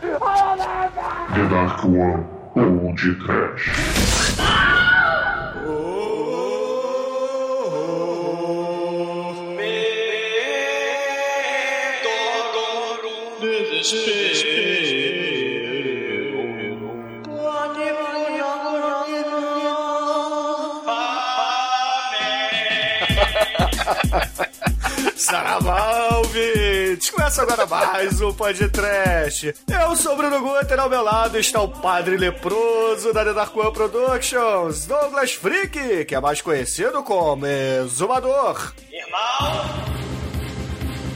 The Dark One de Trash. Saravá! Começa agora mais um podcast. Eu sou o Bruno Guter, ao meu lado está o padre leproso da The Dark One Productions, Douglas Freak, que é mais conhecido como Exumador. Irmão,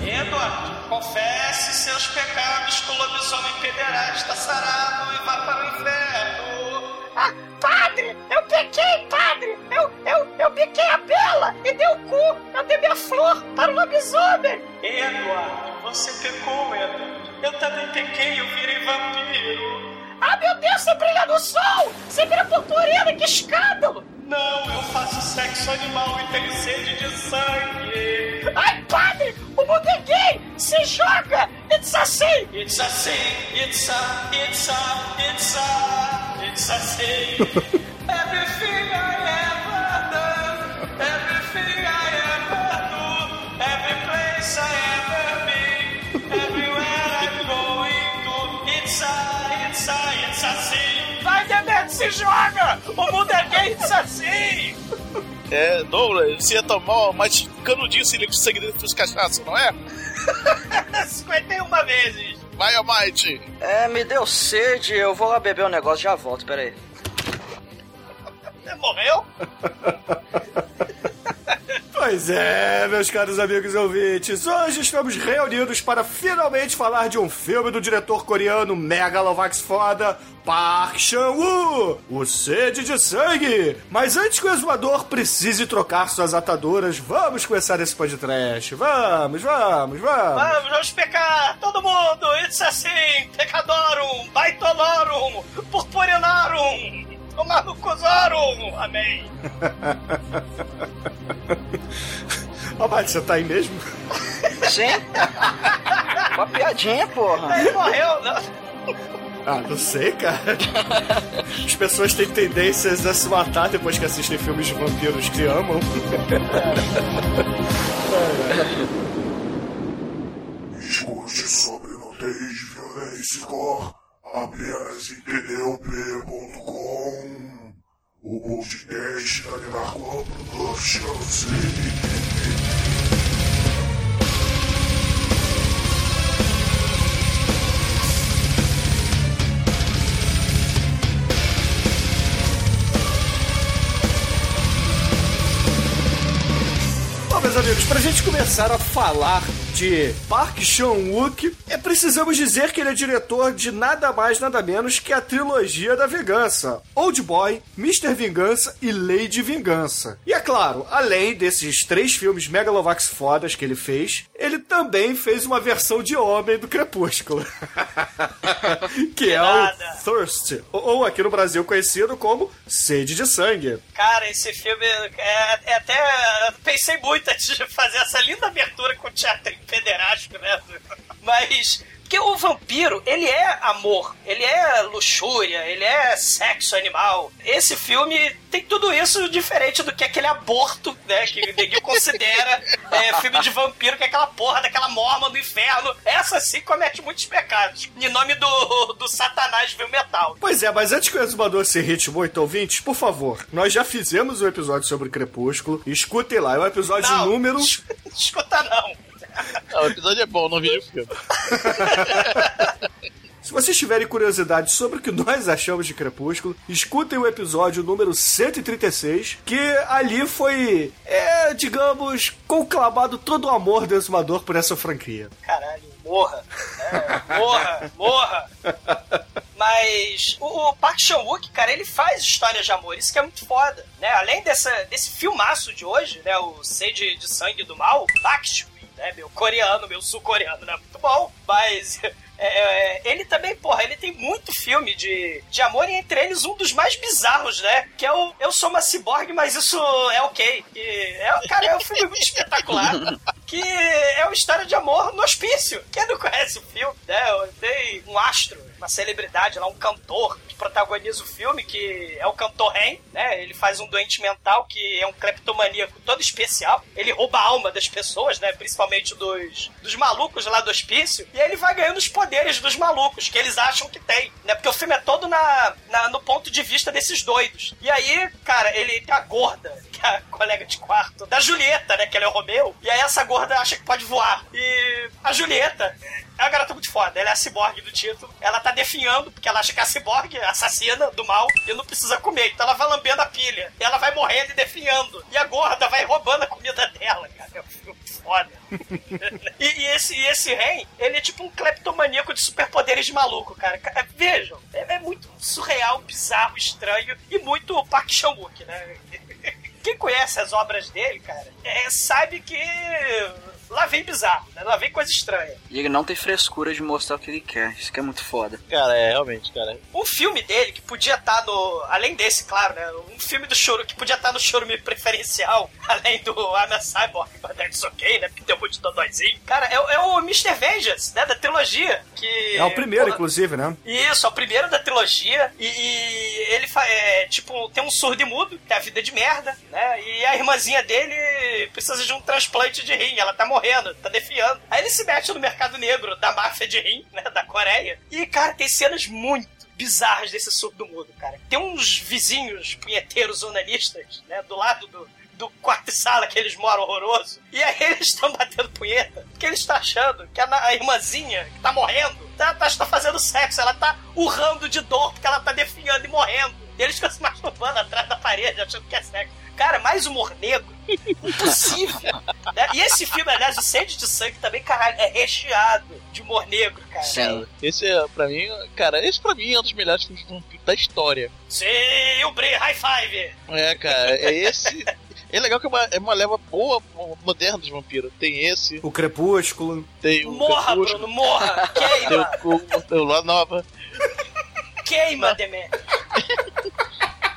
Edward, confesse seus pecados com o lobisomem pederasta sarado e vá para o inferno. Ah, padre, eu pequei, padre. Eu, eu, eu piquei a Bela e dei o cu. Eu dei minha flor para o lobisomem. Edward, você pecou, Edward. Eu também pequei, eu virei vampiro. Ah, meu Deus, você brilha no sol. Você vira purpurina, que escândalo. Não, eu faço sexo animal e tenho sede de sangue. Ai, padre, o mundo é gay. Se joga. It's assim. It's assim, it's a, it's a, it's a, it's assim. Everything I ever se joga. O mundo é gay, it's assim. É, Douglas, você ia tomar mais canudinho de sangue dentro dos cachaça, não é? 51 vezes. Vai, Almighty! É, me deu sede, eu vou lá beber um negócio já volto, peraí. Você morreu? Pois é, meus caros amigos ouvintes, hoje estamos reunidos para finalmente falar de um filme do diretor coreano Megalovax foda, Park Chan-woo, O Sede de Sangue. Mas antes que o exumador precise trocar suas ataduras, vamos começar esse podcast. Vamos, vamos, vamos. Vamos, vamos pecar, todo mundo! It's assim, pecadorum, baitolorum, purpurinarum, tomar no cosarum, amém. Ó, Bate, você tá aí mesmo? Sim? Uma piadinha, porra. Ele morreu, né? Ah, não sei, cara. As pessoas têm tendências a se matar depois que assistem filmes de vampiros que amam. Escute sobre nudez, violência e cor tdop.com. O podcast da One Productions. Bom, meus amigos, pra gente começar a falar de Park Chan-wook, é, precisamos dizer que ele é diretor de nada mais, nada menos que a trilogia da vingança. Old Boy, Mr. Vingança e Lady Vingança. E é claro, além desses três filmes megalovax fodas que ele fez, ele também fez uma versão de homem do Crepúsculo. que é nada. o Thirst, ou ou aqui no Brasil conhecido como Sede de Sangue. Cara, esse filme é, é até. Pensei muito antes de fazer essa linda abertura com o teatro pederástico, né? Mas. Porque o vampiro, ele é amor, ele é luxúria, ele é sexo animal. Esse filme tem tudo isso diferente do que aquele aborto, né? Que o Neguinho considera é, filme de vampiro, que é aquela porra daquela morma do inferno. Essa sim comete muitos pecados. Em nome do, do satanás viu metal. Pois é, mas antes que o exumador se irrite muito, ouvintes, por favor, nós já fizemos um episódio sobre Crepúsculo. Escutem lá, é o episódio Não, número. Escuta não. Não, o episódio é bom, não vi o filme. Se vocês tiverem curiosidade sobre o que nós achamos de Crepúsculo, escutem o episódio número 136, que ali foi, é, digamos, conclamado todo o amor do exumador por essa franquia. Caralho, morra. É, morra, morra. Mas o, o Park Chan-wook, cara, ele faz histórias de amor, isso que é muito foda, né? Além dessa, desse filmaço de hoje, né, o Sede de Sangue do Mal, Bakshi, né, meu coreano, meu sul-coreano, né, muito bom, mas... é, é, ele também, porra, ele tem muito filme de, de amor, e entre eles um dos mais bizarros, né? Que é o Eu Sou uma Ciborgue, mas isso é ok. E é, cara, é um filme muito espetacular. que é uma história de amor no hospício. Quem não conhece o filme, né? Tem um astro, uma celebridade lá, um cantor que protagoniza o filme, que é o cantor Ren, né? Ele faz um doente mental que é um cleptomaníaco todo especial. Ele rouba a alma das pessoas, né? Principalmente dos, dos malucos lá do hospício. E aí ele vai ganhando os poderes dos malucos, que eles acham que tem, né? Porque o filme é todo na, na no ponto de vista desses doidos. E aí, cara, ele tem a gorda, que é a colega de quarto, da Julieta, né? Que ela é o Romeu. E aí essa gorda acha que pode voar. E a Julieta é uma garota muito foda. Ela é a ciborgue do título. Ela tá definhando, porque ela acha que é a ciborgue assassina do mal e não precisa comer. Então ela vai lambendo a pilha. E ela vai morrendo e definhando. E a gorda vai roubando a comida dela, cara. É um foda. e, e esse, esse rei, ele é tipo um cleptomaníaco de superpoderes de maluco, cara. Ca- Vejam, é, é muito surreal, bizarro, estranho e muito Park Chan-wook, né? Quem conhece as obras dele, cara, é, sabe que lá vem bizarro, né? Lá vem coisa estranha. E ele não tem frescura de mostrar o que ele quer. Isso que é muito foda. Cara, é, realmente, cara. Um filme dele que podia estar no. Além desse, claro, né? Um filme do choro que podia estar no choro preferencial, além do I'm a Cyborg, but that's okay, né? Porque deu muito dodóizinho. Cara, é, o- é o Mr. Vengeance, né? Da trilogia. Que, É o primeiro, Porra, inclusive, né? Isso, é o primeiro da trilogia. E, e ele fa- é, tipo, tem um surdo e mudo, que é a vida de merda, né? E a irmãzinha dele precisa de um transplante de rim. Ela tá morrendo, tá defiando. Aí ele se mete no mercado negro da máfia de rim, né? Da Coreia. E, cara, tem cenas muito bizarras desse surdo mudo, cara. Tem uns vizinhos punheteiros onanistas, né? Do lado do, do quarto e sala que eles moram horroroso. E aí eles estão batendo punheta. Porque eles estão achando que a, a irmãzinha que tá morrendo tá, tá, tá fazendo sexo. Ela tá urrando de dor porque ela tá definhando e morrendo. E eles ficam se masturbando atrás da parede achando que é sexo. Cara, mais humor negro. Impossível. né? E esse filme, aliás, o Sede de Sangue também, caralho, é recheado de humor negro, cara. Sim. Esse é, pra mim, cara, esse pra mim é um dos melhores filmes de vampiro da história. Sim, o Bri, high five. É, cara, é esse. É legal que é uma, é uma leva boa, moderna dos vampiros. Tem esse, O Crepúsculo. tem o. Morra, Crepúsculo, Bruno, morra. Tem Queima, o, o, o Lua Nova. queima, Demet.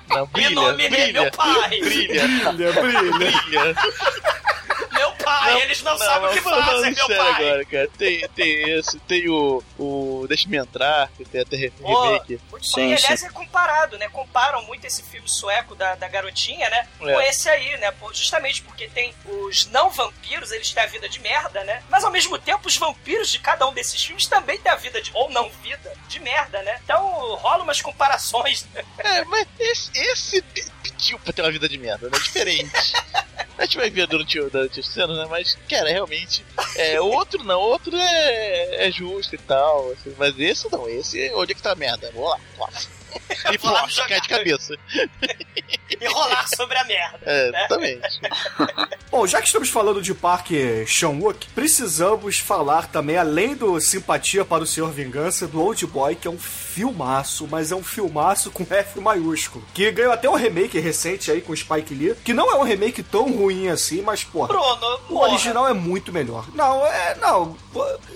Não, brilha, nome de brilha, meu pai. brilha, Brilha, brilha. brilha. Meu pai, eles não, sabem o que fazem, meu sério pai. agora, cara. Tem, tem esse, tem o, o Deixa-me Entrar, que tem até remake. muito Sim. E aliás é comparado, né? Comparam muito esse filme sueco da, da garotinha, né? Com É. esse aí, né? Justamente porque tem os não vampiros, eles têm a vida de merda, né? Mas ao mesmo tempo, os vampiros de cada um desses filmes também têm a vida de, ou não vida, de merda, né? Então rola umas comparações. né? É, mas esse, esse pe- pediu pra ter uma vida de merda, né? Diferente. A gente vai ver durante, o- durante as cenas, né? Mas, cara, realmente. É, outro não, outro é, é justo e tal. assim, mas esse não, esse, onde é que tá a merda? Vou lá, Vou lá plof, jogar. cai de cabeça. E rolar sobre a merda. É, né? exatamente. Bom, já que estamos falando de Park Chan-wook, precisamos falar também, além do Simpatia para o Senhor Vingança, do Old Boy, que é um filmaço, mas é um filmaço com F maiúsculo. Que ganhou até um remake recente aí com o Spike Lee, que não é um remake tão ruim assim, mas, porra, Bruno, o porra. original é muito melhor. Não, é. Não.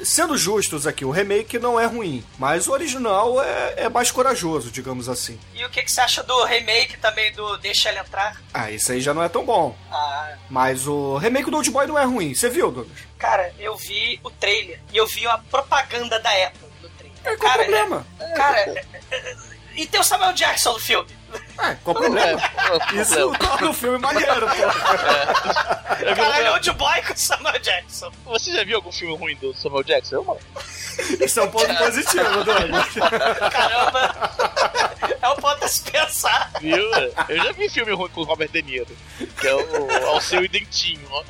Sendo justos aqui, o remake não é ruim, mas o original é, é mais corajoso, digamos assim. E o que, que você acha do remake também do Deixa Ela Entrar? Ah, isso aí já não é tão bom. Ah, Mas o remake do Old Boy não é ruim. Você viu, Douglas? cara, eu vi o trailer e eu vi uma propaganda da Apple no trailer. É, qual o cara, problema? Cara, é- é- e tem o Samuel Jackson no filme. É, qual o É, problema? é o Isso problema? torna o filme maneiro, pô. Caralho, Old Boy com o Samuel Jackson. Você já viu algum filme ruim do Samuel Jackson? Eu não. Isso é um ponto positivo, Douglas. Caramba. é um ponto a se pensar. Viu? Eu já vi filme ruim com o Robert De Niro. Que é o Alceu e Dentinho. ó.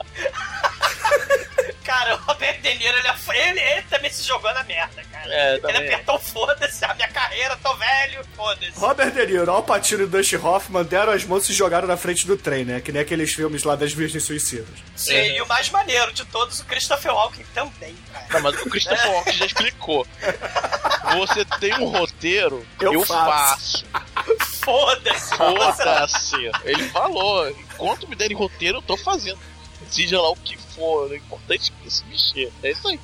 Cara, o Robert De Niro, ele, é- ele, ele também se jogou na merda, cara. É, ele apertou foda-se, a minha carreira, tô velho, foda-se. Robert De Niro, Al Pacino e Dustin Hoffman deram as mãos e se jogaram na frente do trem, né? Que nem aqueles filmes lá das Virgens Suicidas. Sim, e o mais maneiro de todos, o Christopher Walken também, cara. Não, mas o Christopher Walken já explicou. Você tem um roteiro, Eu eu, faço. faço. Foda-se. Foda-se. Ele falou, enquanto me derem roteiro, eu tô fazendo. Seja lá o que for, o importante é se mexer. É isso aí.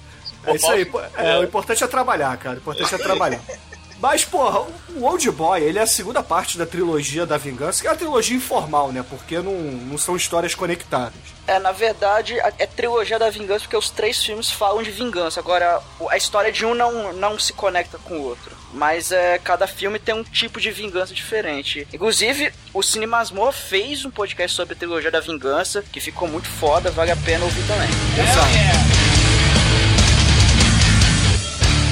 É isso aí. É, o importante é trabalhar, cara. O importante é trabalhar. Mas, porra, o Old Boy, ele é a segunda parte da trilogia da vingança, que é uma trilogia informal, né? Porque não, não são histórias conectadas. É, na verdade, a- é trilogia da vingança porque os três filmes falam de vingança. Agora, a história de um não, não se conecta com o outro. Mas é, cada filme tem um tipo de vingança diferente. Inclusive, o Cine Masmorra fez um podcast sobre a trilogia da vingança, que ficou muito foda, vale a pena ouvir também.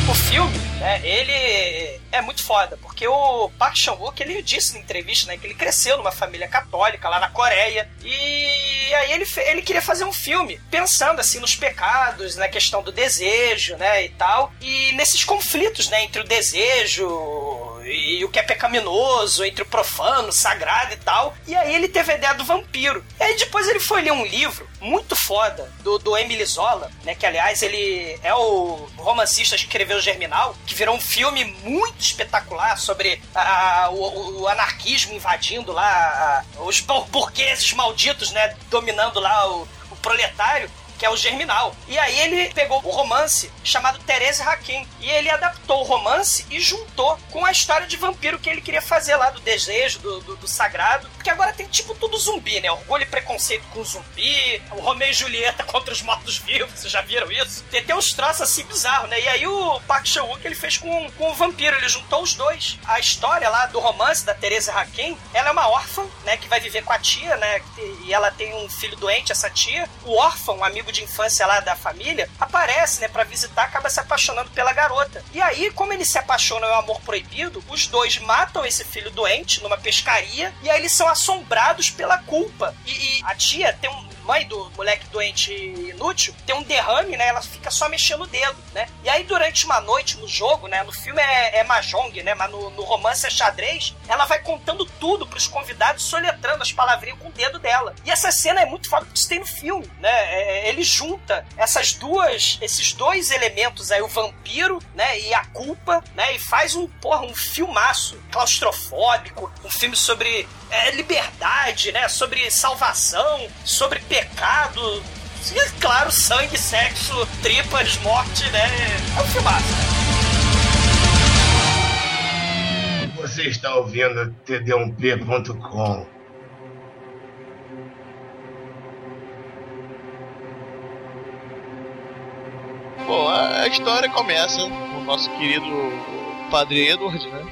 O filme, né, ele é muito foda, porque o Park Chan-wook, ele disse na entrevista, né, que ele cresceu numa família católica lá na Coreia, e aí ele, ele queria fazer um filme pensando, assim, nos pecados, na questão do desejo, né, e tal, e nesses conflitos, né, entre o desejo e o que é pecaminoso, entre o profano, sagrado e tal. E aí ele teve a ideia do vampiro. E aí depois ele foi ler um livro muito foda do, do Emile Zola, né? Que aliás ele é o romancista que escreveu Germinal, que virou um filme muito espetacular sobre a- o, o anarquismo invadindo lá a- os bur- burgueses malditos, né? Dominando lá o, o proletário que é o Germinal. E aí ele pegou o romance chamado Teresa Hakim e ele adaptou o romance e juntou com a história de vampiro que ele queria fazer lá do desejo, do, do, do sagrado, porque agora tem tipo tudo zumbi, né? Orgulho e preconceito com zumbi, o Romeu e Julieta contra os mortos-vivos, vocês já viram isso? Tem até uns traços assim bizarros, né? E aí o Park Chan-wook ele fez com, com o vampiro, ele juntou os dois. A história lá do romance da Teresa Hakim, ela é uma órfã, né, que vai viver com a tia, né? E ela tem um filho doente, essa tia. O órfão, um amigo de infância lá da família, aparece, né, para visitar, acaba se apaixonando pela garota. E aí, como eles se apaixonam, é um amor proibido, os dois matam esse filho doente numa pescaria e aí eles são assombrados pela culpa. E, e a tia tem um mãe do moleque doente inútil tem um derrame, né? Ela fica só mexendo o dedo, né? E aí, durante uma noite no jogo, né? No filme é, é Mahjong, né? Mas no, no romance é xadrez. Ela vai contando tudo pros convidados, soletrando as palavrinhas com o dedo dela. E essa cena é muito foda porque isso tem no filme, né? É, ele junta essas duas, esses dois elementos aí, o vampiro, né? E a culpa, né? E faz um, porra, um filmaço claustrofóbico, um filme sobre é, liberdade, né? Sobre salvação, sobre pecado. E, claro, sangue, sexo, tripas, morte, né? É um filmaço. Você está ouvindo td1p.com. Bom, a, a história começa com o nosso querido Padre Edward, né?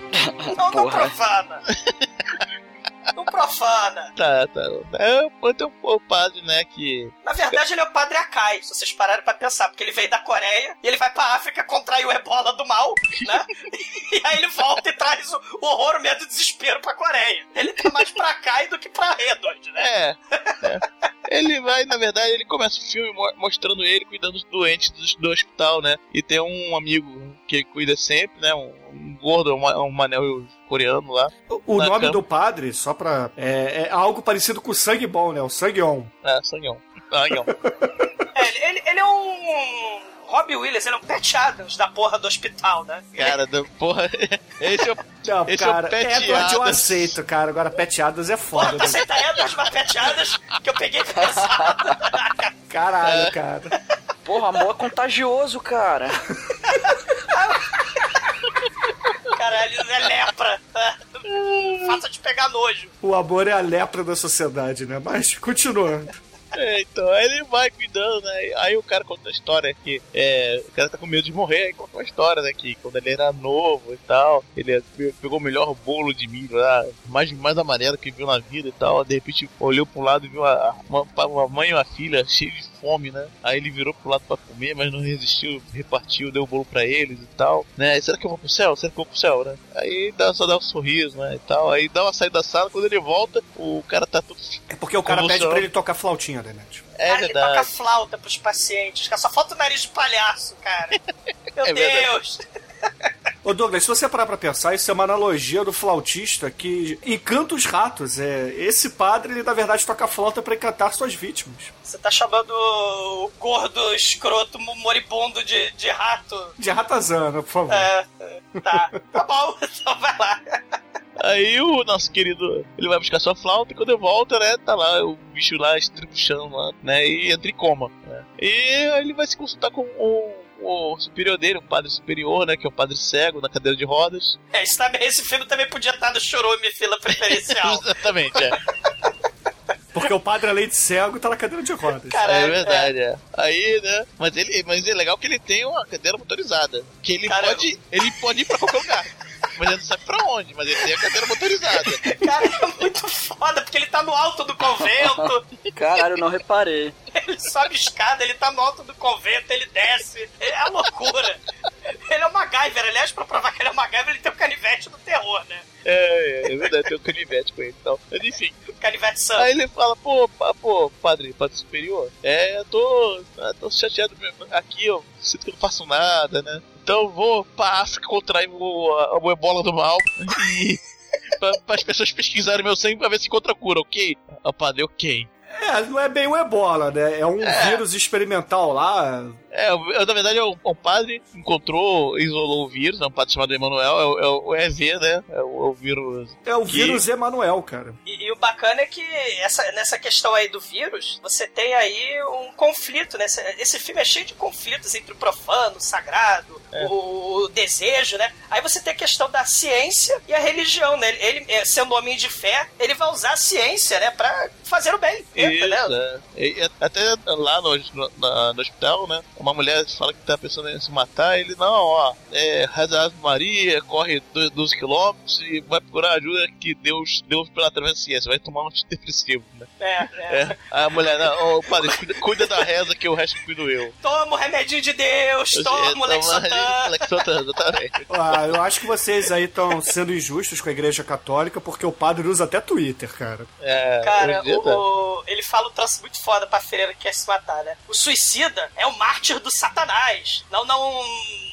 Não, não profana. Não profana. Tá, tá. É, tem um, o padre, né, que... Na verdade, ele é o Padre Akai, se vocês pararem pra pensar, porque ele veio da Coreia e ele vai pra África contrair o ebola do mal, né? e aí ele volta e traz o, o horror, o medo e o desespero pra Coreia. Ele tá mais pra Akai do que pra Edward, né? É, é. Ele vai, na verdade, ele começa o filme mo- mostrando ele cuidando dos doentes do, do hospital, né? E tem um amigo que cuida sempre, né? Um, um gordo, um, um manel coreano lá. O nome cama. do padre, só pra. É, é algo parecido com o sangue bom, né? O sangue on. É, sanhão. Sanhão. É, ele, ele, ele é um. Robbie Williams, ele é um Pat Adams da porra do hospital, né? Cara, da porra. Esse é o. Não, Esse é o cara, Pat Edward eu aceito, cara. Agora Pet Adams é Porra, foda. tu né? aceita Edwards, mas Pat Adams, que eu peguei pesado. Caralho, cara. Porra, amor é contagioso, cara. Caralho, é lepra. Faça de pegar nojo. O amor é a lepra da sociedade, né? Mas, continuando. É, então, aí ele vai cuidando, né? Aí o cara conta a história que é, o cara tá com medo de morrer, aí conta uma história, né? Que quando ele era novo e tal, ele pe- pegou o melhor bolo de milho lá, mais, mais amarelo que viu na vida e tal. De repente olhou pro lado e viu a, uma, uma mãe e uma filha cheias de fome, né? Aí ele virou pro lado pra comer, mas não resistiu, repartiu, deu o bolo pra eles e tal, né? Será que eu vou pro céu? Será que eu vou pro céu, né? Aí dá, só dá um sorriso, né? E tal. Aí dá uma saída da sala, quando ele volta, o cara tá todo. É porque o cara pede pra ele tocar flautinha, Denete. É Cara, ele toca verdade. flauta pros pacientes, cara. Só falta o nariz de palhaço, cara. Meu É verdade. Ô Douglas, se você parar pra pensar, isso é uma analogia do flautista que encanta os ratos. É, esse padre, ele na verdade toca flauta pra encantar suas vítimas. Você tá chamando o gordo, escroto, moribundo de, de rato. De ratazana, por favor. É, é, tá. Tá bom, então vai lá. Aí o nosso querido, ele vai buscar sua flauta e quando ele volta, né, tá lá o bicho lá estripuchando lá, né, e entra em coma, né. E aí ele vai se consultar com o, o superior dele, um padre superior, né? Que é o padre cego na cadeira de rodas. É, esse, também, esse filme também podia estar no Chorume fila preferencial. Exatamente, é. Porque o padre, além de cego, tá na cadeira de rodas. Caralho, é verdade, é. Aí, né? Mas ele, mas é legal que ele tem uma cadeira motorizada. Que ele Cara, pode. Ele pode ir pra qualquer lugar. Mas ele não sabe pra onde, mas ele tem a cadeira motorizada. Cara, é muito foda, porque ele tá no alto do convento, Caralho, eu não reparei. ele sobe escada, ele tá no alto do convento, ele desce. É a loucura. Ele é o MacGyver, aliás, pra provar que ele é o MacGyver, ele tem o canivete do terror, né? É, é, é verdade, tem um canivete com ele e tal. Mas enfim. Canivete santo. Aí ele fala, pô, pô, padre, padre superior, é, eu tô, eu tô chateado mesmo. aqui, eu sinto que eu não faço nada, né? Então vou pra África contrair o, a, o ebola do mal e pra, as pessoas pesquisarem meu sangue pra ver se encontra cura, ok? O padre, ok. É, não é bem o ebola, né? É um vírus experimental lá. É, eu, na verdade, o, o padre encontrou, isolou o vírus, é um padre chamado Emanuel, é, o- é o EV, né? É o, é o vírus. É o Que- vírus Emanuel, cara. E, e o bacana é que essa, nessa questão aí do vírus, você tem aí um conflito, né? Esse, filme é cheio de conflitos entre o profano, o sagrado, o, o desejo, né? Aí você tem a questão da ciência e a religião, né? Ele, sendo homem de fé, ele vai usar a ciência, né? Pra fazer o bem, entendeu? é. E- até lá no, no, no hospital, né? Uma mulher fala que tá pensando em se matar, ele, não, ó, é, reza a Ave Maria, corre 12 quilômetros e vai procurar ajuda que Deus deu pela através da ciência, vai tomar um antidepressivo, né? É, é. É. A mulher, não, ô padre, cuida, cuida da reza que o resto cuido eu. Toma o remedinho de Deus, toma o Lexotan. Lexotan, exatamente. Ah, eu acho que vocês aí estão sendo injustos com a igreja católica porque o padre usa até Twitter, cara. É, Cara, o, o- ele fala um troço muito foda pra freira que quer se matar, né? O suicida é o mártir do satanás. Não, não,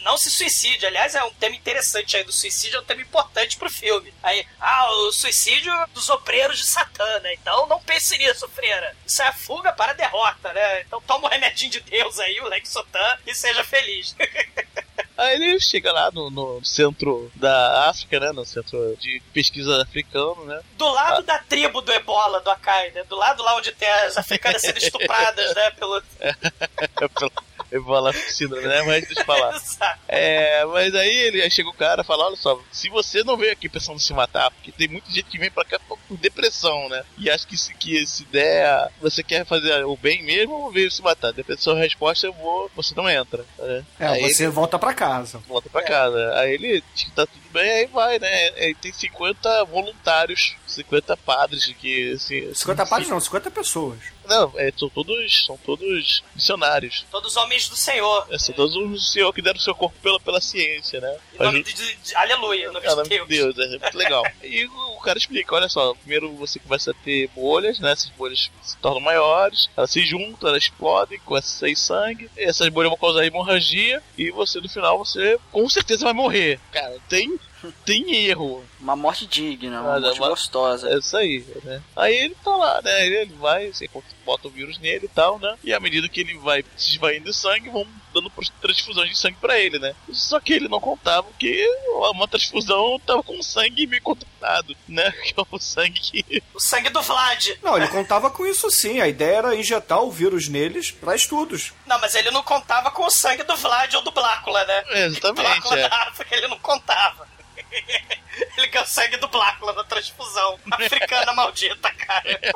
não se suicide. Aliás, é um tema interessante aí do suicídio, é um tema importante pro filme. Aí, ah, o suicídio dos obreiros de Satã, né? Então não pense nisso, freira. Isso é a fuga para a derrota, né? Então toma o remedinho de Deus aí, o Lexotan, e seja feliz. Aí ele chega lá no, no centro da África, né? No centro de pesquisa africano, né? Do lado da tribo do ebola, do Akai, né? Do lado lá onde tem as africanas sendo estupradas, né? Pelo... Eu vou lá síndrome, né? Mas deixa eu falar. É, mas aí ele aí chega o cara e fala, olha só, se você não veio aqui pensando em se matar, porque tem muita gente que vem pra cá por por depressão, né? E acha que se, que se der, você quer fazer o bem mesmo ou veio se matar? Depende da sua resposta, eu vou, você não entra. né? É, aí você volta pra casa. ele volta pra casa. Aí ele diz que tá tudo bem, aí vai, né? Aí tem 50 voluntários, 50 padres que, assim... 50 padres não, 50 pessoas. Não, é, são todos, são todos missionários. Todos homens do Senhor. É, são todos os senhor que deram seu corpo pela, pela ciência, né? Em nome de, de- de- aleluia, em nome de nome Deus. de Deus, é muito legal. e o cara explica, olha só, primeiro você começa a ter bolhas, né? Essas bolhas se tornam maiores, elas se juntam, elas explodem, começa a sair sangue, essas bolhas vão causar hemorragia, e você no final você com certeza vai morrer. Cara, tem, tem erro. Uma morte digna, uma Ah, morte uma- gostosa. É isso aí, né? Aí ele tá lá, né? Ele vai, você bota o vírus nele e tal, né? E à medida que ele vai se esvaindo sangue, vão dando transfusões de sangue pra ele, né? Só que ele não contava que uma transfusão tava com sangue meio contaminado, né? Que é o sangue que. O sangue do Vlad. Não, ele contava com isso sim. A ideia era injetar o vírus neles pra estudos. Não, mas ele não contava com o sangue do Vlad ou do Blácula, né? É, exatamente, Blácula é. da África, ele não contava. ele quer o sangue do Blácula da transfusão. Africana maldita, cara.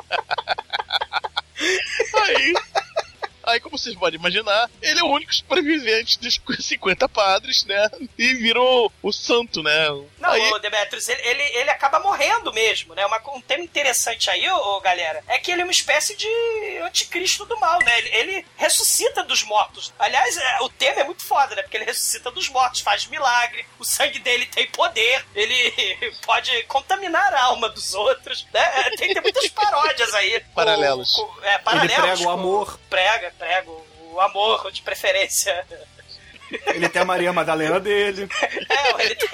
Aí. Aí, como vocês podem imaginar, ele é o único sobrevivente dos 50 padres, né? E virou o santo, né? Não, aí, o Demetrius, ele, ele, ele acaba morrendo mesmo, né? Uma, um tema interessante aí, ô, ô, galera, é que ele é uma espécie de anticristo do mal, né? Ele, ele ressuscita dos mortos. Aliás, é, o tema é muito foda, né? Porque ele ressuscita dos mortos, faz milagre, o sangue dele tem poder, ele pode contaminar a alma dos outros, né? É, Tem, tem muitas paródias aí. com- Paralelos. com- é, paralelos. Ele prega o com- amor. Prega, prega o o amor, de preferência. Ele tem a Maria Madalena dele. É, ele tem.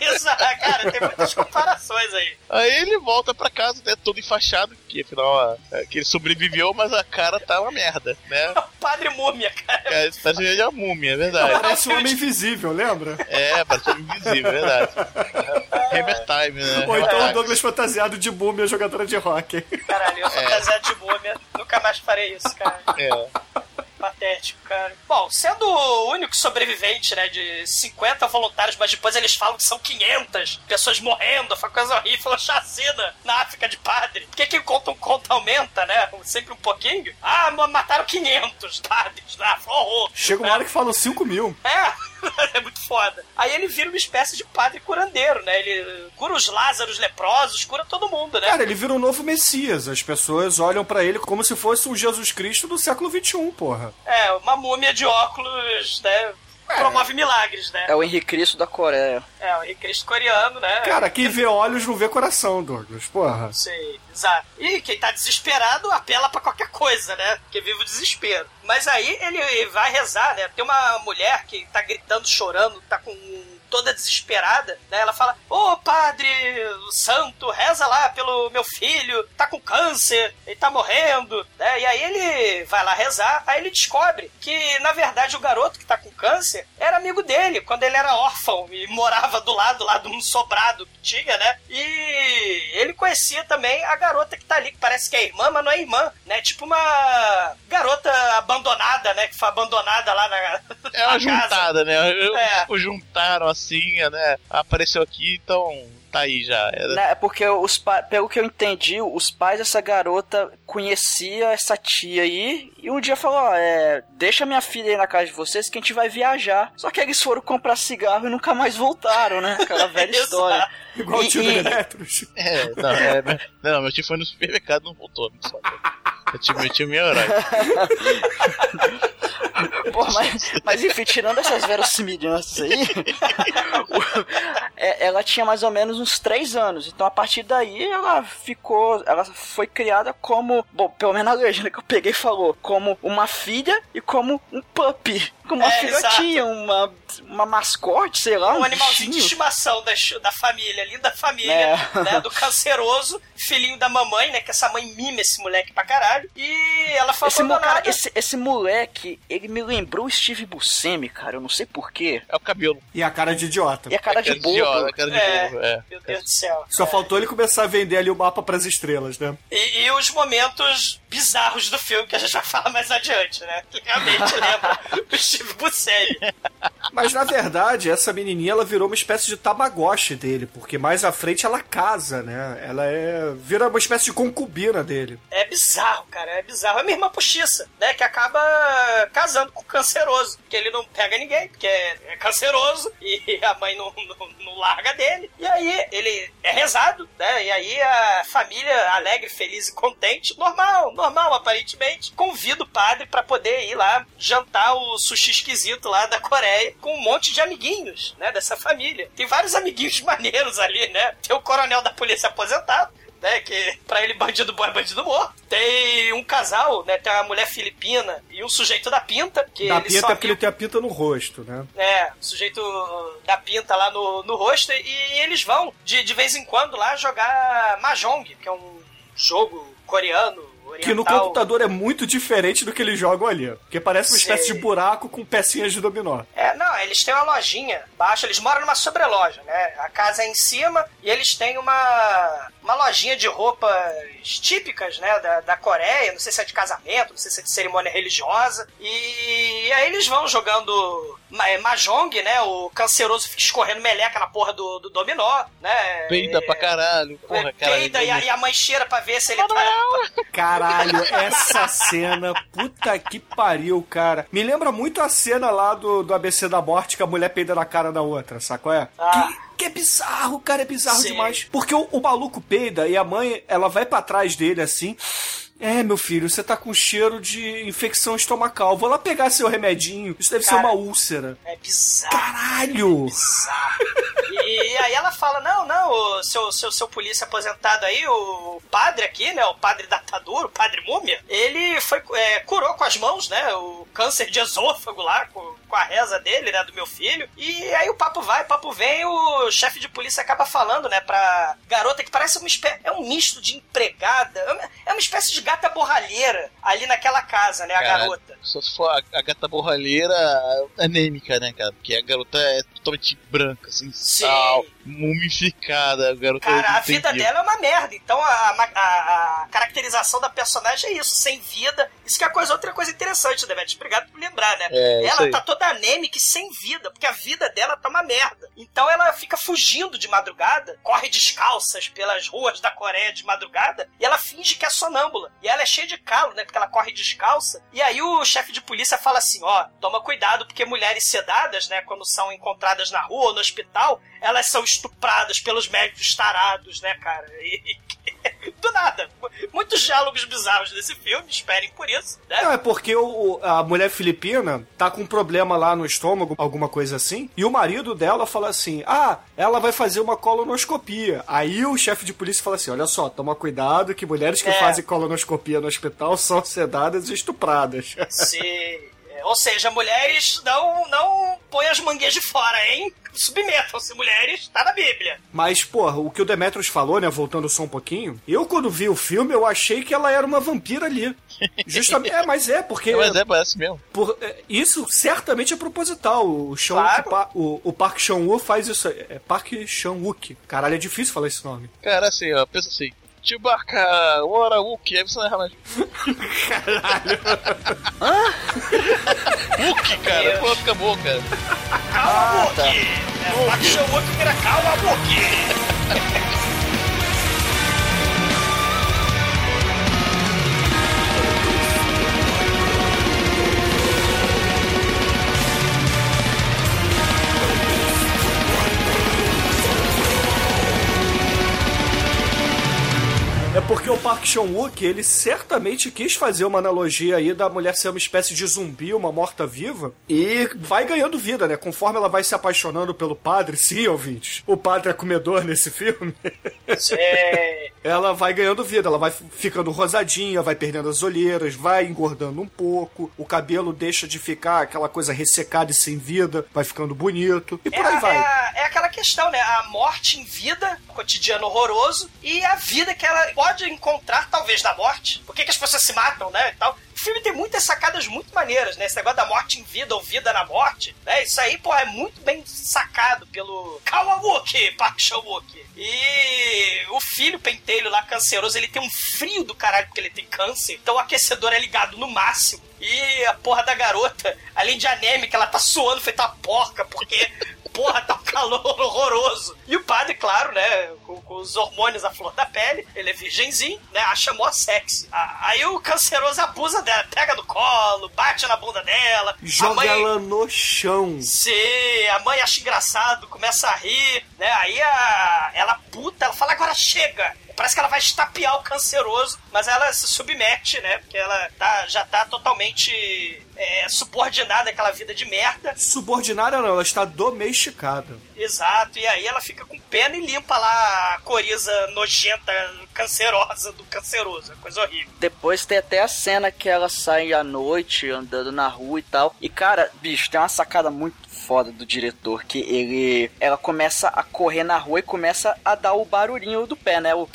Exato, cara, tem muitas comparações aí. aí ele volta pra casa, né? Todo enfaixado, que afinal é, que ele sobreviveu, mas a cara tá uma merda, né? É o padre múmia, cara. É, parece ele é a múmia, é verdade. Parece um homem invisível, lembra? É, parece um invisível, é verdade. Hammer Time, né? Ou então o. Douglas fantasiado de múmia jogadora de rock. Caralho, eu fantasiado de múmia. Nunca mais farei isso, cara. É. Patético, cara. Bom, sendo o único sobrevivente, né, de 50 voluntários, mas depois eles falam que são 500 pessoas morrendo, foi coisa horrível, chacina na África de padre. Por que que conta um conto aumenta, né? Sempre um pouquinho? Ah, mataram 500 padres lá, horror. Chega uma hora que falam 5 mil. É, é muito foda. Aí ele vira uma espécie de padre curandeiro, né? Ele cura os Lázaros leprosos, cura todo mundo, né? Cara, ele vira um novo Messias. As pessoas olham pra ele como se fosse um Jesus Cristo do século XXI, porra. É, uma múmia de óculos, né? Promove milagres, né? É o Henrique Cristo da Coreia. É, o Henrique Cristo coreano, né? Cara, quem vê olhos não vê coração, Douglas, porra. Sei, exato. E quem tá desesperado apela pra qualquer coisa, né? Porque vive o desespero. Mas aí ele vai rezar, né? Tem uma mulher que tá gritando, chorando, tá com toda desesperada, né? Ela fala: Ô oh, padre santo, reza lá pelo meu filho, tá com câncer, ele tá morrendo, né? E aí ele vai lá rezar, aí ele descobre que, na verdade, o garoto que tá com câncer era amigo dele quando ele era órfão e morava do lado lá de um sobrado que tinha, né? E ele conhecia também a garota que tá ali, que parece que é irmã, mas não é irmã, né? Tipo uma garota abandonada, né? Que foi abandonada lá na. É uma na casa. juntada, né? Eu, É. o juntaram assim, né? Apareceu aqui, então tá aí já. Era- Né, porque os pa- pelo que eu entendi, os pais dessa garota conhecia essa tia aí e um dia falou, ó, é, deixa minha filha aí na casa de vocês que a gente vai viajar. Só que eles foram comprar cigarro e nunca mais voltaram, né? Aquela velha história. Igual o E- tio e- do Eletros. É, não, é, né? não, meu tio foi no supermercado e não voltou. Não só. Eu tinha, meu tio é meu horário. Pô, mas, mas enfim, tirando essas verossimilhanças aí, é, ela tinha mais ou menos uns 3 anos. Então a partir daí ela ficou. Ela foi criada como. Bom, pelo menos na legenda que eu peguei falou, como uma filha e como um puppy. Como uma É, filhotinha, uma, uma mascote, sei lá. um animalzinho de estimação da, da família, linda família, É. né? Do canceroso, filhinho da mamãe, né? Que essa mãe mima esse moleque pra caralho. E ela foi Esse, cara, esse, esse moleque, ele me lembrou o Steve Buscemi, cara. Eu não sei porquê. É o cabelo. E a cara de idiota. E a cara de Cara bobo. idiota, cara de É, bobo, é. meu Deus do céu. Só faltou ele começar a vender ali o mapa pras estrelas, né? E, e os momentos bizarros do filme que a gente vai falar mais adiante, né? Que realmente lembra o Steve Buscemi. Mas na verdade, essa menininha ela virou uma espécie de tamagotchi dele, porque mais à frente ela casa, né? Ela é vira uma espécie de concubina dele. É bizarro, cara, é bizarro. É minha irmã postiça, né? Que acaba casando com o canceroso. Que ele não pega ninguém, porque é, é canceroso e a mãe não, não, não larga dele. E aí ele é rezado, né? E aí a família alegre, feliz e contente, normal, normal aparentemente, convida o padre pra poder ir lá jantar o sushi esquisito lá da Coreia com um monte de amiguinhos, né? Dessa família. Tem vários amiguinhos maneiros ali, né? Tem o coronel da polícia aposentado né? Que pra ele bandido bom é bandido morto. Tem um casal, né? Tem uma mulher filipina e um sujeito da pinta. Que Da ele pinta só é porque ele tem a pinta no rosto, né? é, o sujeito da pinta lá no, no rosto e eles vão de, de vez em quando lá jogar Mahjong, que é um jogo coreano, Que no oriental. computador é muito diferente do que eles jogam ali. Porque parece uma Sei. espécie de buraco com pecinhas de dominó. É, não, eles têm uma lojinha baixo, eles moram numa sobreloja, né? A casa é em cima e eles têm uma, uma lojinha de roupas típicas, né, da, da Coreia, não sei se é de casamento, não sei se é de cerimônia religiosa. E aí eles vão jogando Mahjong, né? O canceroso fica escorrendo meleca na porra do, do dominó, né? Peida pra caralho. Porra, cara. Peida e a, e a mãe cheira pra ver se ele tá. Caralho, essa cena, puta que pariu, cara. Me lembra muito a cena lá do, do ABC da morte que a mulher peida na cara da outra, sacou? É? Ah. Que, que é bizarro, cara, é bizarro Sim. demais. Porque o, o maluco peida e a mãe, ela vai pra trás dele assim. É, meu filho, você tá com cheiro de infecção estomacal. Vou lá pegar seu remedinho. Isso deve ser Cara. uma úlcera. É bizarro. Caralho! E, e aí ela fala: não, não, o seu, seu, seu polícia aposentado aí, o padre aqui, né? O padre datador, o padre múmia, ele foi, é, curou com as mãos, né? O câncer de esôfago lá, com, com a reza dele, né, do meu filho. E aí o papo vai, o papo vem, o chefe de polícia acaba falando, né, pra garota que parece uma espécie, é um misto de empregada, é uma- é uma espécie de gata borralheira ali naquela casa, né, a Cara, garota. Só se for a, a gata borralheira anêmica, né, cara? Porque a garota é totalmente branca, assim, Sim. sal, mumificada. A garota Cara, a vida vida. dela é uma merda. Então a, a- a- caracterização da personagem é isso, sem vida. Isso que é coisa, outra coisa interessante, Demet. Obrigado por lembrar, né? É, ela tá toda anêmica e sem vida, porque a vida dela tá uma merda. Então ela fica fugindo de madrugada, corre descalças pelas ruas da Coreia de madrugada, e ela finge que é sonâmbula. E ela é cheia de calo, né? Porque ela corre descalça. E aí o chefe de polícia fala assim: ó, toma cuidado, porque mulheres sedadas, né, quando são encontradas na rua ou no hospital, elas são estupradas pelos médicos tarados, né, cara? E- do nada. Muitos diálogos bizarros desse filme, esperem por isso, né? Não, é porque o, a mulher filipina tá com um problema lá no estômago, alguma coisa assim, e o marido dela fala assim: Ah, ela vai fazer uma colonoscopia. Aí o chefe de polícia fala assim: Olha só, toma cuidado que mulheres que É. fazem colonoscopia no hospital são sedadas e estupradas. Se... é, Ou seja, mulheres não, não põem as mangueiras de fora, hein? Submetam-se, mulheres, tá na Bíblia. Mas, porra, o que o Demetrius falou, né, voltando só um pouquinho, eu quando vi o filme, eu achei que ela era uma vampira ali. Justamente, é, mas é, porque... É, mas é, parece mesmo. Por- é, isso certamente é proposital. O, Sean Claro. O, o Park Chan-wook faz isso. aí. É Park Chan-wook. Caralho, é difícil falar esse nome. Cara, assim, ó, pensa assim. Chewbacca, Ora, Wookie, aí você não erra mais. Caralho. Wookie, cara, pô, fica bom, cara. Calma, Ah, tá. Wookie! É, Park Chan-wook vira calma, Wookie! Porque o Park Chan-wook, ele certamente quis fazer uma analogia aí da mulher ser uma espécie de zumbi, uma morta-viva, e vai ganhando vida, né? Conforme ela vai se apaixonando pelo padre, sim, ouvintes. O padre é comedor nesse filme. É, ela vai ganhando vida, ela vai ficando rosadinha, vai perdendo as olheiras, vai engordando um pouco, o cabelo deixa de ficar aquela coisa ressecada e sem vida, vai ficando bonito, e é, por aí a- vai. é é aquela questão, né? A morte em vida, cotidiano horroroso, e a vida que ela pode encontrar, talvez, na morte. Por que, que as pessoas se matam, né? E tal. O filme tem muitas sacadas muito maneiras, né? Esse negócio da morte em vida ou vida na morte, né? Isso aí, pô, é muito bem sacado pelo Kawamuki, Park Chan-wook. E o filho pentelho lá, canceroso, ele tem um frio do caralho porque ele tem câncer. Então o aquecedor é ligado no máximo. E a porra da garota, além de anêmica, ela tá suando feita uma porca, porque, porra, tá um calor horroroso. E o padre, claro, né, com, com os hormônios à flor da pele, ele é virgenzinho, né, acha mó sexy. Aí o canceroso abusa dela, pega no colo, bate na bunda dela. Joga mãe... ela no chão. Sim, a mãe acha engraçado, começa a rir, né? Aí a, ela puta, ela fala, agora chega! Parece que ela vai estapear o canceroso, mas ela se submete, né? Porque ela tá, já tá totalmente é, subordinada àquela vida de merda. Subordinada não, ela está domesticada. Exato, e aí ela fica com pena e limpa lá a coriza nojenta, cancerosa do canceroso. É coisa horrível. Depois tem até a cena que ela sai à noite andando na rua e tal. E cara, bicho, tem uma sacada muito foda do diretor que ele ela começa a correr na rua e começa a dar o barulhinho do pé, né? O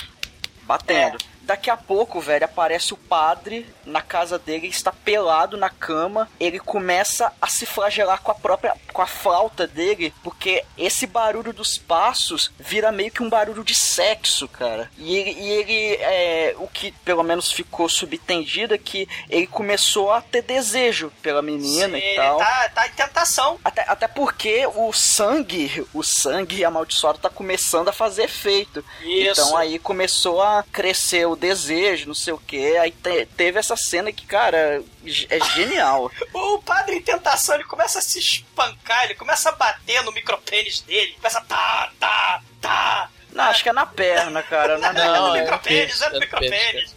batendo. Daqui a pouco, velho, aparece o padre na casa dele, ele está pelado na cama, ele começa a se flagelar com a própria com a flauta dele, porque esse barulho dos passos vira meio que um barulho de sexo, cara. E ele, e ele é, o que pelo menos ficou subtendido é que ele começou a ter desejo pela menina Sim, e tal. Tá, tá em tentação. Até, até porque o sangue, o sangue amaldiçoado tá começando a fazer efeito. Isso. Então aí começou a crescer o desejo, não sei o que. Aí te- teve essa cena que, cara, é genial. O padre em tentação, ele começa a se espancar, ele começa a bater no micropênis dele, começa a tá, tá, tá. Não, acho que é na perna, cara. Na Não, é Não, no é no micropênis, pênis, é no é micropênis.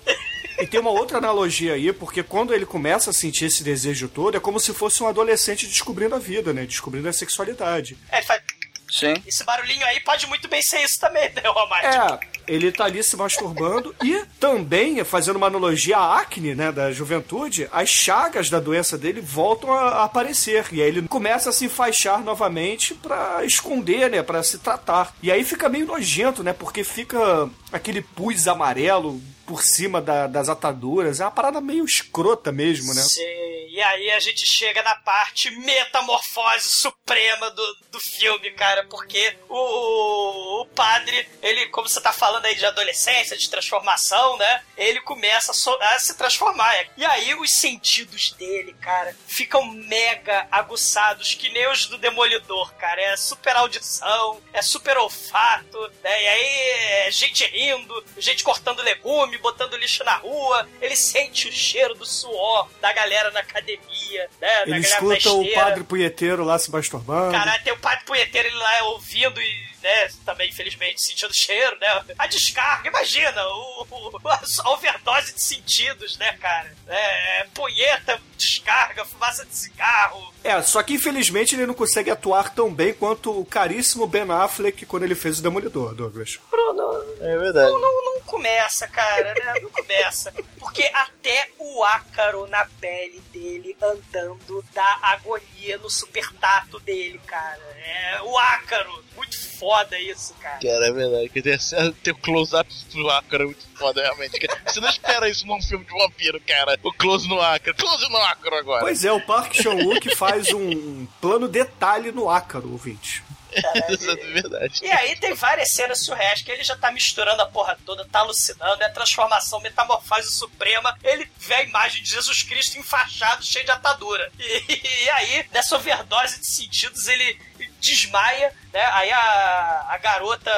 E tem uma outra analogia aí, porque quando ele começa a sentir esse desejo todo, é como se fosse um adolescente descobrindo a vida, né? Descobrindo a sexualidade. É, ele faz. Sim. Esse barulhinho aí pode muito bem ser isso também, né, Romate? É, ele tá ali se masturbando e também, fazendo uma analogia à acne, né, da juventude, as chagas da doença dele voltam a aparecer. E aí ele começa a se enfaixar novamente para esconder, né, para se tratar. E aí fica meio nojento, né, porque fica aquele pus amarelo por cima da, das ataduras. É uma parada meio escrota mesmo, né? Sim. E aí a gente chega na parte metamorfose suprema do, do filme, cara, porque o, o padre, ele, como você tá falando aí de adolescência, de transformação, né? Ele começa a, so, a se transformar. E aí os sentidos dele, cara, ficam mega aguçados, que nem os do Demolidor, cara. É super audição, é super olfato, né? E aí é gente rindo, gente cortando legume, botando lixo na rua. Ele sente o cheiro do suor da galera na academia, né? Ele escuta o padre punheteiro lá se masturbando. Caralho, tem o padre punheteiro ele lá ouvindo e né, também, infelizmente, sentindo cheiro, né? A descarga, imagina, o, o, a overdose de sentidos, né, cara? É, punheta, descarga, fumaça de cigarro. É, só que infelizmente ele não consegue atuar tão bem quanto o caríssimo Ben Affleck quando ele fez o Demolidor, Douglas. Bruno, é verdade. Não, não, não começa, cara, né? Não começa. Porque até o ácaro na pele dele andando dá agonia no super tato dele, cara. É o ácaro. Muito foda isso, cara. Cara, é verdade. Que tem, tem o close-up do ácaro é muito foda, realmente. Você não espera isso num filme de vampiro, cara. O close no ácaro. Close no ácaro agora. Pois é, o Park Chan-wook faz um plano detalhe no ácaro, ouvinte. Isso é verdade. E aí tem várias cenas surreais que ele já tá misturando a porra toda, tá alucinando, é a transformação, metamorfose suprema. Ele vê a imagem de Jesus Cristo enfaixado, cheio de atadura. E, e aí, nessa overdose de sentidos, ele desmaia, né? Aí a, a garota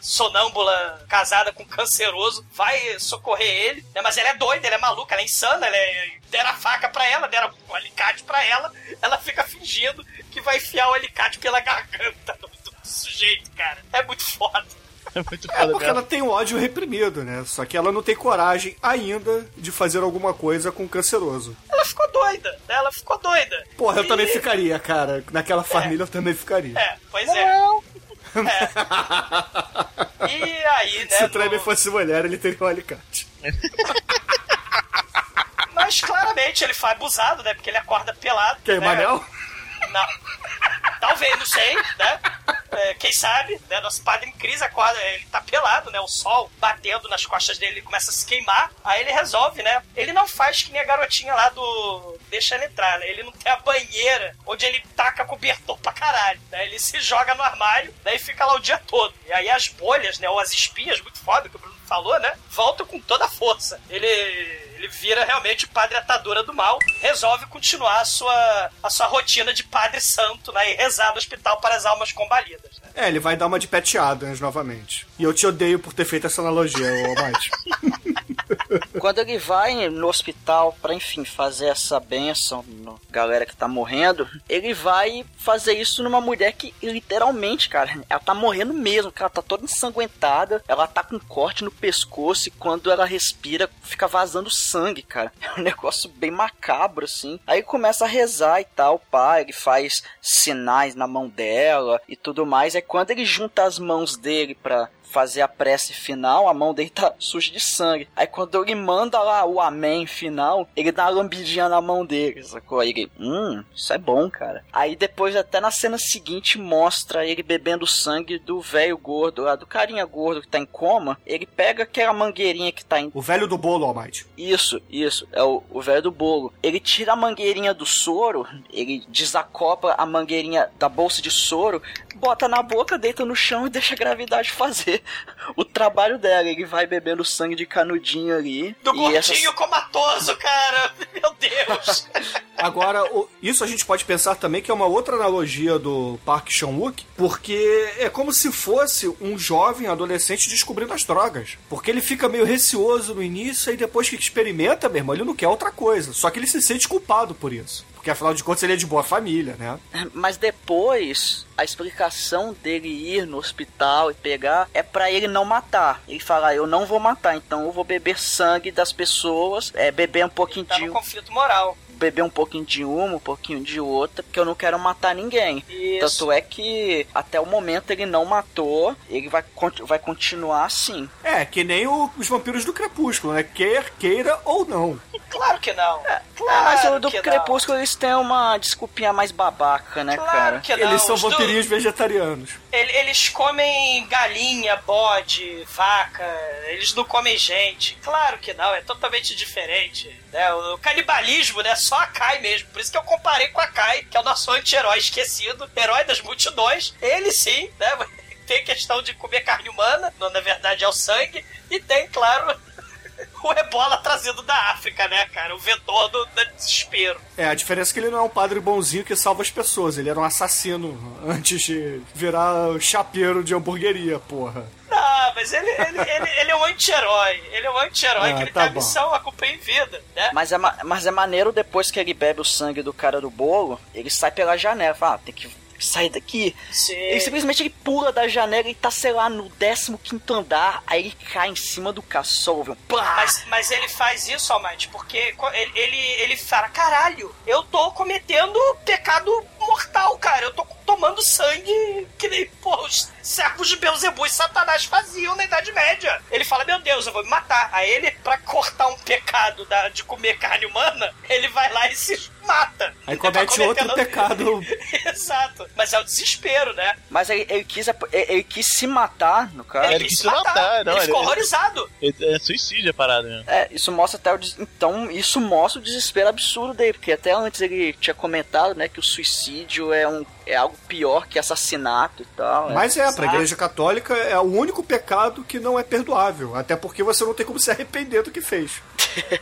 sonâmbula casada com canceroso vai socorrer ele, né? Mas ela é doida, ela é maluca, ela é insana, ela é... deram a faca pra ela, deram o alicate pra ela, ela fica fingindo que vai enfiar o alicate pela garganta do, do sujeito, cara. É muito foda. É muito É foda porque mesmo. ela tem o ódio reprimido, né? Só que ela não tem coragem ainda de fazer alguma coisa com o canceroso. Ela ficou doida, né? Ela ficou doida. Porra, eu E- também ficaria, cara. Naquela família eu também ficaria. É, pois é. É. E aí, né? Se o no- Tremor fosse mulher, ele teria um alicate. Mas claramente ele foi abusado, né? Porque ele acorda pelado. Quem, né? Manel? Não. Talvez, não sei, né? É, quem sabe, né? Nosso padre em crise acorda, ele tá pelado, né? O sol batendo nas costas dele, ele começa a se queimar. Aí ele resolve, né? Ele não faz que nem a garotinha lá do. Deixa ele entrar, né? Ele não tem a banheira onde ele taca cobertor pra caralho, né? Ele se joga no armário, daí fica lá o dia todo. E aí as bolhas, né? Ou as espinhas, muito foda que o Bruno falou, né? Voltam com toda a força. Ele ele vira realmente o padre atadura do mal, resolve continuar a sua, a sua rotina de padre santo, né? E rezar no hospital para as almas combalidas, né? É, ele vai dar uma de Pat Adams novamente. E eu te odeio por ter feito essa analogia, ô Mate. Quando ele vai no hospital pra, enfim, fazer essa benção no galera que tá morrendo, ele vai fazer isso numa mulher que, literalmente, cara, ela tá morrendo mesmo, ela tá toda ensanguentada, ela tá com um corte no pescoço e quando ela respira, fica vazando sangue, cara. É um negócio bem macabro, assim. Aí começa a rezar e tal, pá, ele faz sinais na mão dela e tudo mais. Aí quando ele junta as mãos dele pra fazer a prece final, a mão dele tá suja de sangue. Aí quando ele manda lá o amém final, ele dá uma lambidinha na mão dele, sacou? Aí ele, hum, isso é bom, cara. Aí depois, até na cena seguinte, mostra ele bebendo sangue do velho gordo lá, do carinha gordo que tá em coma. Ele pega aquela mangueirinha que tá em O velho do bolo, Almighty. isso, isso. É o, o velho do bolo. Ele tira a mangueirinha do soro, ele desacopla a mangueirinha da bolsa de soro, bota na boca, deita no chão e deixa a gravidade fazer o trabalho dela. Ele vai bebendo sangue de canudinho ali. Do e gordinho essas- comatoso, cara! Meu Deus! Agora, isso a gente pode pensar também que é uma outra analogia do Park Chan-wook, porque é como se fosse um jovem adolescente descobrindo as drogas. Porque ele fica meio receoso no início e depois que experimenta, meu irmão, ele não quer outra coisa. Só que ele se sente culpado por isso. Porque afinal de contas ele é de boa família, né? Mas depois, a explicação dele ir no hospital e pegar é pra ele não matar. Ele fala, eu não vou matar, então eu vou beber sangue das pessoas, é beber um pouquinho Tá de conflito moral. Beber um pouquinho de uma, um pouquinho de outra, porque eu não quero matar ninguém. Isso. Tanto é que até o momento ele não matou, ele vai, vai continuar assim. É, que nem o- os vampiros do Crepúsculo, né? Quer queira ou não. Claro que não. Ah, Claro mas o do que não. Crepúsculo eles têm uma desculpinha mais babaca, né, Claro cara? que não. Eles são Os do- vampirinhos vegetarianos. Ele- Eles comem galinha, bode, vaca, eles não comem gente. Claro que não, é totalmente diferente. Né? O canibalismo, né? Só a Kai mesmo. Por isso que eu comparei com a Kai, que é o nosso anti-herói esquecido, herói das multidões. Ele sim, né? Tem questão de comer carne humana, na verdade é o sangue, e tem, claro, o ebola trazido da África, né, cara? O vetor do, do desespero. É, a diferença é que ele não é um padre bonzinho que salva as pessoas. Ele era um assassino antes de virar chapeiro de hamburgueria, porra. Não, mas ele, ele, ele, ele é um anti-herói. Ele é um anti-herói Ah, que ele tá tem a missão a cumprir em vida, né? Mas é, ma- mas é maneiro depois que ele bebe o sangue do cara do bolo, ele sai pela janela, fala, ah, tem que sair daqui. Sim. Ele simplesmente ele pula da janela e tá, sei lá, no 15 andar, aí ele cai em cima do? Pá! Mas, mas ele faz isso, Almighty, porque ele, ele, ele fala, caralho, eu tô cometendo pecado mortal, cara. Eu tô tomando sangue que nem, porra, os servos de Beuzebu e Satanás faziam na Idade Média. Ele fala, meu Deus, eu vou me matar. Aí ele, pra cortar um pecado da- de comer carne humana, ele vai lá e se mata. Aí Ele tá comete outro pecado. Exato. Mas é o desespero, né? Mas ele, ele quis, ele, ele quis se matar, no caso. Ele quis se matar, não, ele ele- ficou horrorizado. É, é suicídio a parada mesmo. É, isso mostra até o des... então isso mostra o desespero absurdo dele, porque até antes ele tinha comentado, né, que o suicídio é um é algo pior que assassinato e tal. né? Mas é, pra Exato. igreja católica é o único pecado que não é perdoável. Até porque você não tem como se arrepender do que fez.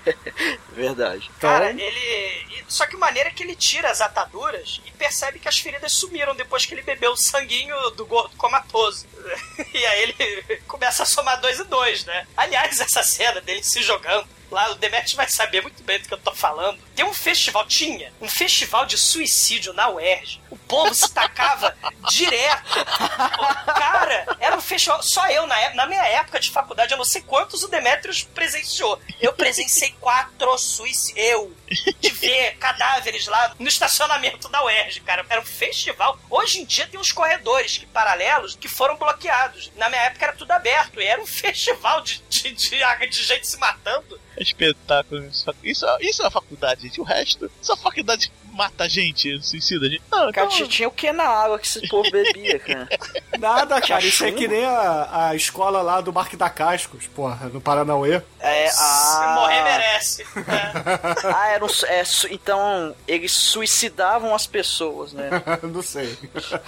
verdade. Então, Cara, ele. Só que a maneira é que ele tira as ataduras e percebe que as feridas sumiram depois que ele bebeu o sanguinho do gordo comatoso. E aí ele começa a somar dois e dois, né? Aliás, essa cena dele se jogando. Lá, o Demet vai saber muito bem do que eu tô falando. Tem um festival, tinha um festival de suicídio na UERJ. O povo se tacava direto. Cara, era um festival. Só eu, na, na minha época de faculdade, eu não sei quantos o Demetrius presenciou. Eu presenciei quatro suicídios. Eu, de ver cadáveres lá no estacionamento da UERJ, cara. Era um festival. Hoje em dia tem uns corredores que, paralelos que foram bloqueados. Na minha época era tudo aberto. E era um festival de, de, de, de gente se matando. É espetáculo. Isso, isso, isso é uma faculdade, gente. O resto, só faculdade mata gente, suicida gente. Não, Cara, então, tinha o que na água que esse povo bebia, cara? nada, cara. Isso é que nem a, a escola lá do Marque da Cascos, porra, no Paranauê. É, Se ah, morrer merece. né? Ah, era um, é, su- então eles suicidavam as pessoas, né? não sei.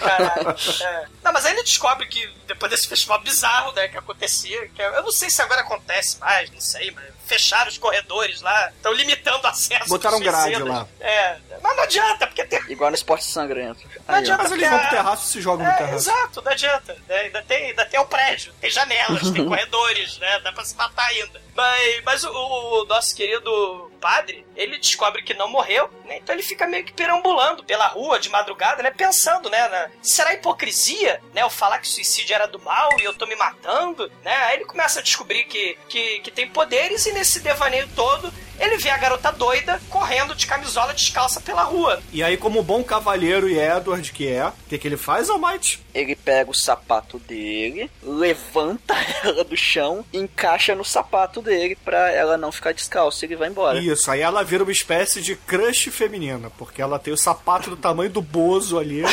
Caralho. É. Não, mas aí ele descobre que depois desse festival bizarro, né, que acontecia, que eu não sei se agora acontece mais, não sei, mas fecharam os corredores lá, estão limitando o acesso. Botaram grade lá. É, mas não adianta, porque tem. Igual no esporte sangrento. Não Aí, adianta, Mas eles vão pro a- terraço e se jogam no É, terraço. exato, não adianta. né? Ainda, tem, ainda tem o prédio, tem janelas, tem corredores, né? Dá pra se matar ainda. Mas, mas o, o nosso querido padre, ele descobre que não morreu, né? Então ele fica meio que perambulando pela rua de madrugada, né? Pensando, né? na- será hipocrisia, né? Eu falar que suicídio era do mal e eu tô me matando, né? Aí ele começa a descobrir que, que, que tem poderes e nesse devaneio todo ele vê a garota doida correndo de camisola descalça pela rua. E aí, como bom cavalheiro e Edward que é, o que, que ele faz, Almighty? Ele pega o sapato dele, levanta ela do chão, encaixa no sapato dele pra ela não ficar descalça e ele vai embora. Isso, aí ela vira uma espécie de crush feminina, porque ela tem o sapato do tamanho do Bozo ali.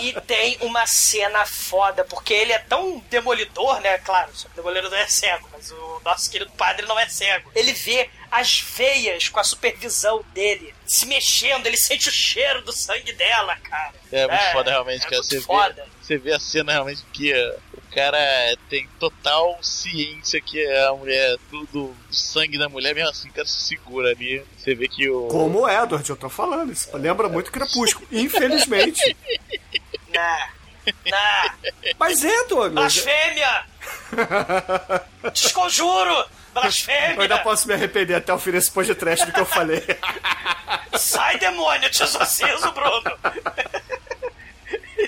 E tem uma cena foda, porque ele é tão demolidor, né? Claro, o demolidor não é cego, mas o nosso querido padre não é cego. Ele vê as veias com a supervisão dele se mexendo, ele sente o cheiro do sangue dela, cara. É muito foda realmente, é cara. muito Você foda. vê, você vê a cena realmente que o cara tem total ciência que a mulher, do, do sangue da mulher, mesmo assim, o cara se segura ali. Você vê que o. Como o Edward, eu tô falando. Isso lembra muito Crepúsculo. Infelizmente. Nah. Nah. Mas é, Douglas. Blasfêmia! Desconjuro! Eu ainda Blasfêmia! posso me arrepender até o fim desse podcast do que eu falei.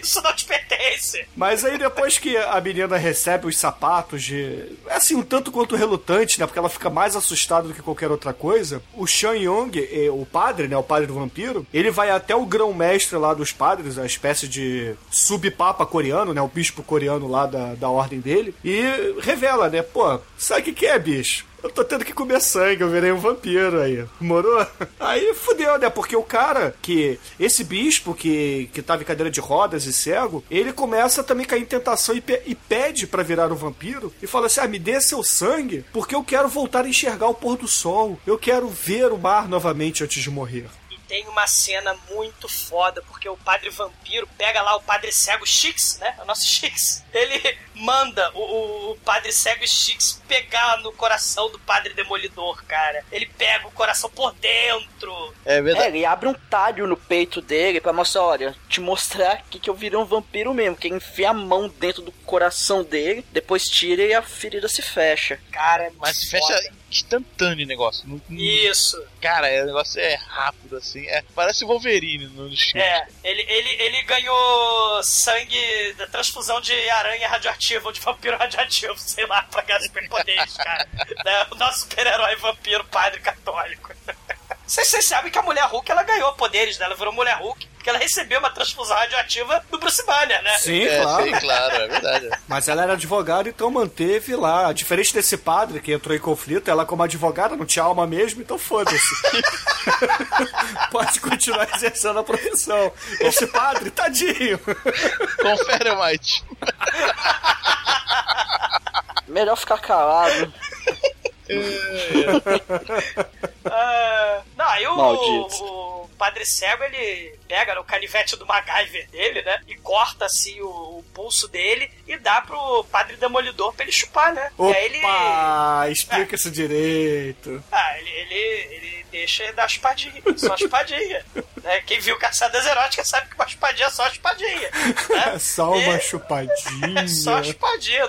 Isso não te pertence. Mas aí depois que a menina recebe os sapatos de. É assim, um tanto quanto relutante, né? Porque ela fica mais assustada do que qualquer outra coisa. O Shan Yong, eh, o padre, né? O padre do vampiro, ele vai até o grão-mestre lá dos padres, a espécie de subpapa coreano, né? O bispo coreano lá da, da ordem dele. E revela, né? Pô, sabe o que, que é, bicho? Eu tô tendo que comer sangue, eu virei um vampiro aí. Morou? Aí fudeu, né? Porque o cara que. Esse bispo que, que tava em cadeira de rodas e cego, ele começa também a cair em tentação e, pe- e pede pra virar um vampiro. E fala assim: ah, me dê seu sangue, porque eu quero voltar a enxergar o pôr do sol. Eu quero ver o mar novamente antes de morrer. Tem uma cena muito foda, porque o padre vampiro pega lá o padre cego Chix, né? O nosso Chix. Ele manda o, o padre cego Chix pegar no coração do padre demolidor, cara. Ele pega o coração por dentro. É É, verdade. ele abre um talho no peito dele pra mostrar, olha, te mostrar aqui que eu virei um vampiro mesmo. Que ele enfia a mão dentro do coração dele, depois tira e a ferida se fecha. Cara, é Mas fecha foda. Instantâneo o negócio. Não- não- Isso. Cara, é, o negócio é rápido, assim. É, parece Wolverine no, no filme. É, ele, ele, ele ganhou sangue da transfusão de aranha radioativa ou de vampiro radioativo, sei lá, pra ganhar superpoderes, cara. Né? O nosso super-herói vampiro padre católico. Vocês sabem que a mulher Hulk ela ganhou poderes, né? Ela virou mulher Hulk porque ela recebeu uma transfusão radioativa do Bruce Banner, né? Sim, É, claro. sim, claro, é verdade. Mas ela era advogada, então manteve lá. Diferente desse padre que entrou em conflito, ela, como advogada, não tinha alma mesmo, então foda-se. Pode continuar exercendo a profissão. Esse padre, tadinho. Confere, White. Melhor ficar calado. Ah, não, aí o, o padre cego ele pega no canivete do MacGyver dele, né? E corta assim o, o pulso dele e dá pro padre demolidor pra ele chupar, né? E aí ele. Opa, explica isso direito. Ah, ele, ele, ele deixa ele dar espadinha, só espadinha. né? Quem viu Caçadas Eróticas sabe que uma espadinha é só espadinha. Né? Só uma E- chupadinha. É só espadinha.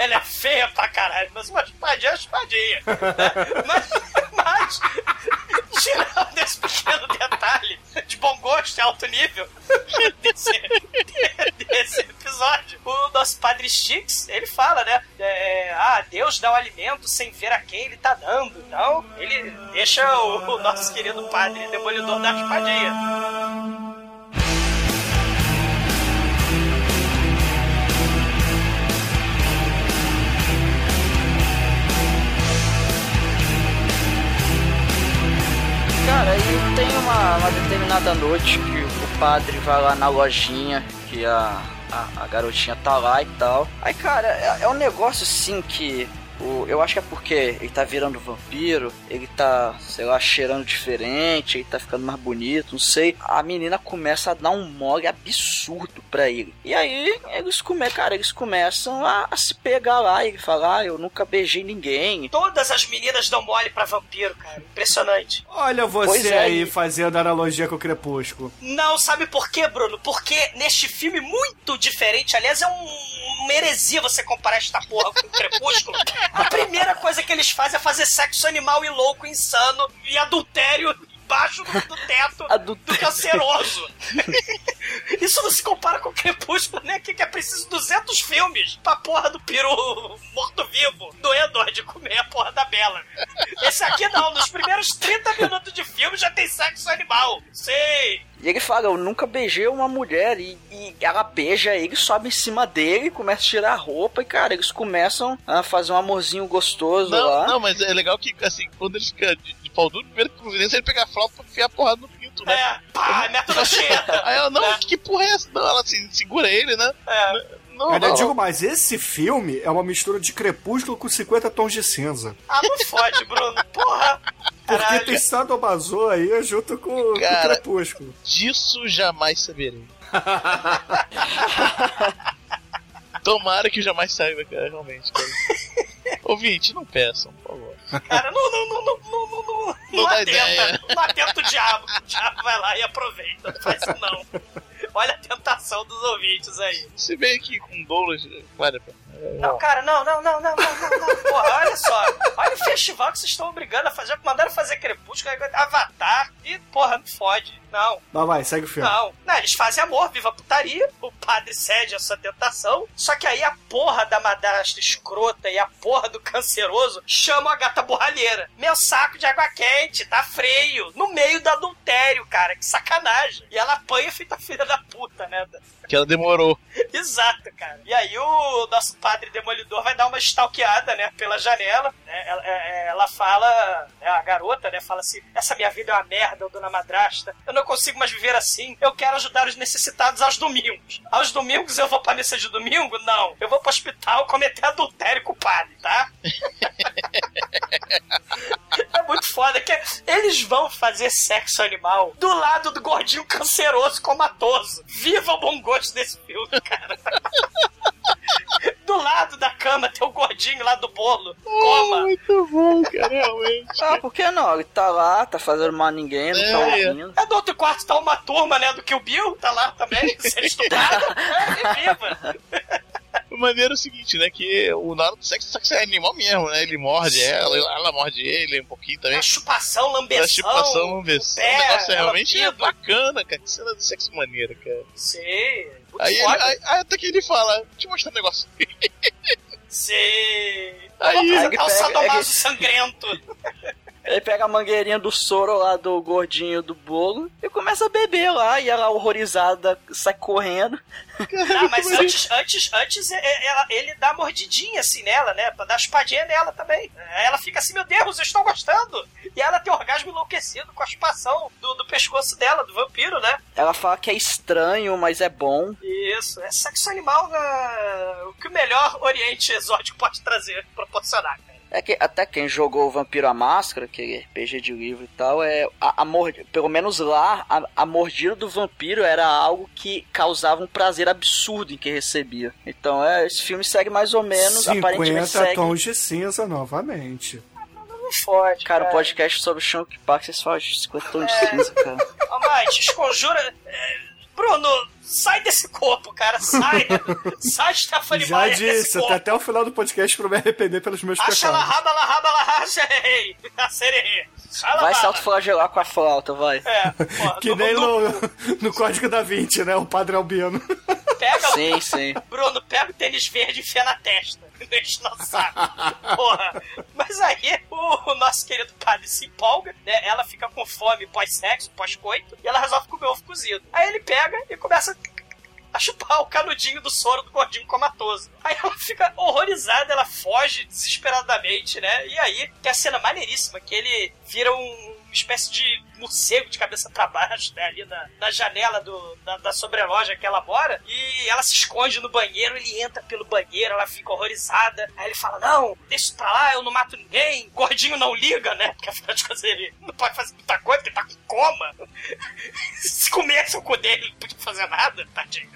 Ela é feia pra caralho, mas uma espadinha é espadinha. né? Mas, mas, tirando esse pequeno detalhe de bom gosto e alto nível desse, desse episódio, o nosso padre Chix, ele fala, né? é, ah, Deus dá o alimento sem ver a quem ele tá dando. Então, ele deixa o, o nosso querido padre demolidor da espadinha. Cara, tem uma, uma determinada noite que o padre vai lá na lojinha, que a, a, a garotinha tá lá e tal. Aí, cara, é, é um negócio assim que. O, eu acho que é porque ele tá virando vampiro, ele tá, sei lá, cheirando diferente, ele tá ficando mais bonito, não sei. A menina começa a dar um mole absurdo pra ele. E aí eles come, cara, eles começam a, a se pegar lá e ele fala, ah, eu nunca beijei ninguém. Todas as meninas dão mole pra vampiro, cara. Impressionante. Olha você é, aí e- fazendo analogia com o Crepúsculo. Não, sabe por quê, Bruno? Porque neste filme muito diferente, aliás, é um, uma heresia você comparar esta porra com o Crepúsculo. A primeira coisa que eles fazem é fazer sexo animal e louco, insano e adultério embaixo do, do teto do Adultério. canceroso. Isso não se compara com o Crepúsculo, né? Que, que é preciso 200 filmes pra porra do peru morto-vivo do Edward comer a porra da Bela. Esse aqui não, nos primeiros 30 minutos de filme já tem sexo animal. Sei. E ele fala, eu nunca beijei uma mulher. E, e ela beija ele, sobe em cima dele, começa a tirar a roupa. E, cara, eles começam a fazer um amorzinho gostoso Não, lá. não, mas é legal que, assim, quando ele fica de, de pau duro, primeiro que ele pega a flauta pra enfiar a porrada no pinto, né? É, pá, meta nojenta. Aí ela, não, É. que porra é essa? Não, ela assim, segura ele, né? É. Não, não. digo mais, esse filme é uma mistura de Crepúsculo com 50 tons de cinza. Ah, não fode, Bruno. Porra. Porque Caralho. tem Sadomaso aí junto com, com o Cara. Crepúsculo. Disso jamais saberei. Tomara que jamais saiba, cara, realmente, cara. Ouvinte, não peçam, por favor. Cara, não, não, não, não, não, não, não, Não atenta. ideia. Não atenta o diabo. O diabo vai lá e aproveita. Não faz isso não. Olha a tentação dos ouvintes aí. Se bem que com Douglas, vale a pena. Não, cara, não, não, não, não, não, não, não. Porra, olha só. Olha o festival que vocês estão obrigando a fazer. Mandaram fazer Crepúsculo, Avatar e, porra, não fode. Não. Mas vai, segue o filme. Não, não, eles fazem amor, viva a putaria, o padre cede a sua tentação, só que aí a porra da madrasta escrota e a porra do canceroso chamam a gata borralheira. Meu saco de água quente, tá freio, no meio do adultério, cara, que sacanagem. E ela apanha feita filha da puta, né? Que ela demorou. Exato, cara. E aí o nosso padre demolidor vai dar uma stalkeada, né, pela janela, né, ela, é, ela fala, né, a garota, né, fala assim, essa minha vida é uma merda, dona madrasta, eu não consigo mais viver assim, eu quero ajudar os necessitados aos domingos. Aos domingos eu vou pra missa de domingo? Não. Eu vou pro hospital cometer adultério com o padre, tá? é muito foda que eles vão fazer sexo animal do lado do gordinho canceroso comatoso. Viva o bom gosto desse filme, cara. Do lado da cama tem o gordinho lá do bolo. Coma. Muito bom, cara, realmente. Ah, por que não? Ele tá lá, tá fazendo mal a ninguém, não tá É, é. ouvindo. É do outro quarto tá uma turma, né, do Kill Bill, tá lá também, sendo estuprado. É, viva. O maneiro é o seguinte, né? Que o na hora do sexo, só que é animal mesmo, né? Ele morde ela, ela morde ele um pouquinho também. A chupação, lambeção. A chupação, ver. se- pé, o negócio é realmente bacana, cara. Que cena de sexo maneira, cara. Sim, Aí, ele, aí, aí até que ele fala, deixa eu mostrar um negócio. Sim. Aí Vamos ele apresentar o sadomaso é que- sangrento. Ele pega a mangueirinha do soro lá do gordinho do bolo e começa a beber lá. E ela, horrorizada, sai correndo. Ah, mas antes, antes, antes é- é- ela- ele dá mordidinha assim nela, né? Pra dar espadinha nela também. Aí Ela fica assim, meu Deus, eu estou gostando. E ela tem orgasmo enlouquecido com a chupação do, do pescoço dela, do vampiro, né? Ela fala que é estranho, mas é bom. Isso, é sexo animal né? o que o melhor Oriente Exótico pode trazer, proporcionar, cara. É que até quem jogou o Vampiro à Máscara, que é RPG de livro e tal, é a, a mord- pelo menos lá a, a mordida do vampiro era algo que causava um prazer absurdo em quem recebia. Então é, esse filme segue mais ou menos, aparentemente 50 segue. tons de cinza novamente. Fode, Cara, o podcast sobre o Shunk Park, vocês falam de 50 tons É. de cinza, cara. Ô, Mate, esconjura... é, Bruno, sai desse corpo, cara, sai. sai, Stephanie Já desse disse, corpo. até, até o final do podcast pra eu me arrepender pelos meus Acha pecados. raba la raba la racha, ei. A sererê. Xala Vai se autoflagelar com a flauta, vai. É, porra, Que nem no- no, Código da Vinci, né? O Padre Albino. Pega, Sim, sim. Bruno, pega o tênis verde e enfia na testa. Deixa no saco. Porra. Mas aí, o, o nosso querido padre se empolga, né? Ela fica com fome pós-sexo, pós-coito, e ela resolve comer ovo cozido. Aí ele pega e começa a chupar o canudinho do soro do gordinho comatoso. Aí ela fica horrorizada, ela foge desesperadamente, né? E aí tem a cena maneiríssima que ele vira um espécie de morcego de cabeça pra baixo, né? Ali na, na janela do, da, da sobreloja que ela mora. E ela se esconde no banheiro, ele entra pelo banheiro, ela fica horrorizada. Aí ele fala: Não, deixa pra lá, eu não mato ninguém. Gordinho não liga, né? Porque afinal de contas ele não pode fazer muita coisa, porque ele tá com coma. Se comesse o cu dele, ele não podia fazer nada, tadinho.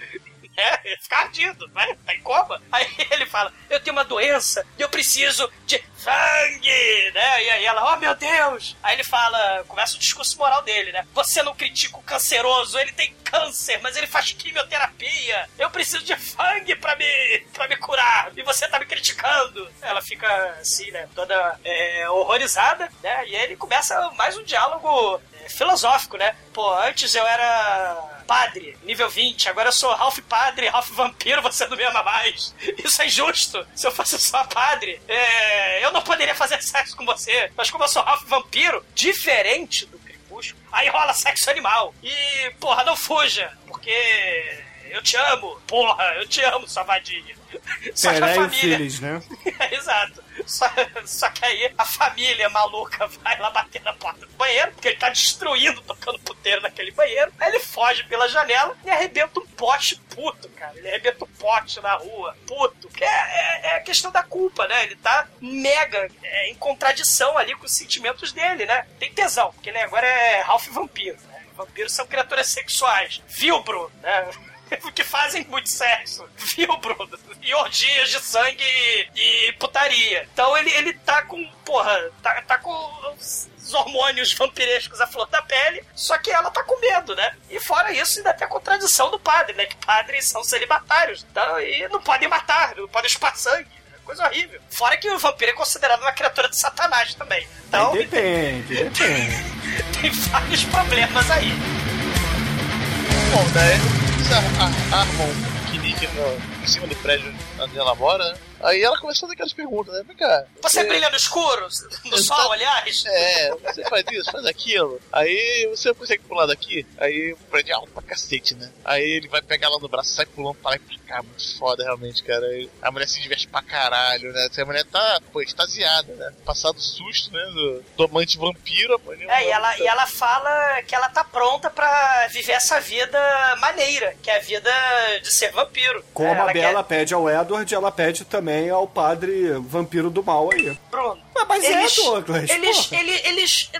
É, ele fica ardido, né? Tá em coma. Aí ele fala: Eu tenho uma doença e eu preciso de sangue, né? E aí ela, oh meu Deus! Aí ele fala, começa o discurso moral dele, né? Você não critica o canceroso, ele tem câncer, mas ele faz quimioterapia. Eu preciso de sangue pra me, pra me curar. E você tá me criticando. Ela fica assim, né? Toda é, horrorizada, né? E aí ele começa mais um diálogo é, filosófico, né? Pô, antes eu era padre, nível 20, agora eu sou Ralph padre, Ralph vampiro, você não me ama mais. Isso é injusto. Se eu fosse só padre, é, eu não poderia fazer sexo com você. Mas como eu sou Ralph vampiro, diferente do crepúsculo, aí rola sexo animal. E, porra, não fuja, porque eu te amo. Porra, eu te amo, sua vadinha. Só que a família... Phillies, né? Exato. Só, só que aí a família maluca vai lá bater na porta do banheiro, porque ele tá destruindo, tocando puteiro naquele banheiro. Aí ele foge pela janela e arrebenta um poste puto, cara. Ele arrebenta um poste na rua, puto. É, é, é a questão da culpa, né? Ele tá mega é, em contradição ali com os sentimentos dele, né? Tem tesão, porque ele agora é Ralph Vampiro, né? Vampiros são criaturas sexuais. Viu, Bruno? Né? que fazem muito sexo, viu, Bruno? E orgias de sangue e, e putaria. Então ele, ele tá com, porra, tá, tá com os hormônios vampirescos à flor da pele, só que ela tá com medo, né? E fora isso, ainda tem a contradição do padre, né? Que padres são celibatários, então, e não podem matar, não podem chupar sangue. é Coisa horrível. Fora que o vampiro é considerado uma criatura de satanás também. Então, Aí depende, depende. tem vários problemas aí. Bom, daí ar- ar- armam no- em cima do prédio onde ela mora, né? Aí ela começa a fazer aquelas perguntas, né? Vem cá. Você é, brilha no escuro? No sol, tô- aliás? É, você faz isso, faz aquilo. Aí você consegue pular daqui, aí o prédio é alto pra cacete, né? Aí ele vai pegar ela no braço, sai pulando pra lá e pra cá. Muito foda, realmente, cara. Aí a mulher se diverte pra caralho, né? A mulher tá, pô, extasiada, né? Passado o susto, né? Do, do amante vampiro. a mulher É, e ela, tá- e ela fala que ela tá pronta pra viver essa vida maneira, que é a vida de ser vampiro. Como É, a ela Bela quer- pede ao Edward, ela pede também ao padre vampiro do mal aí. Bruno. Mas, mas eles, é, Douglas. Eles, porra. eles,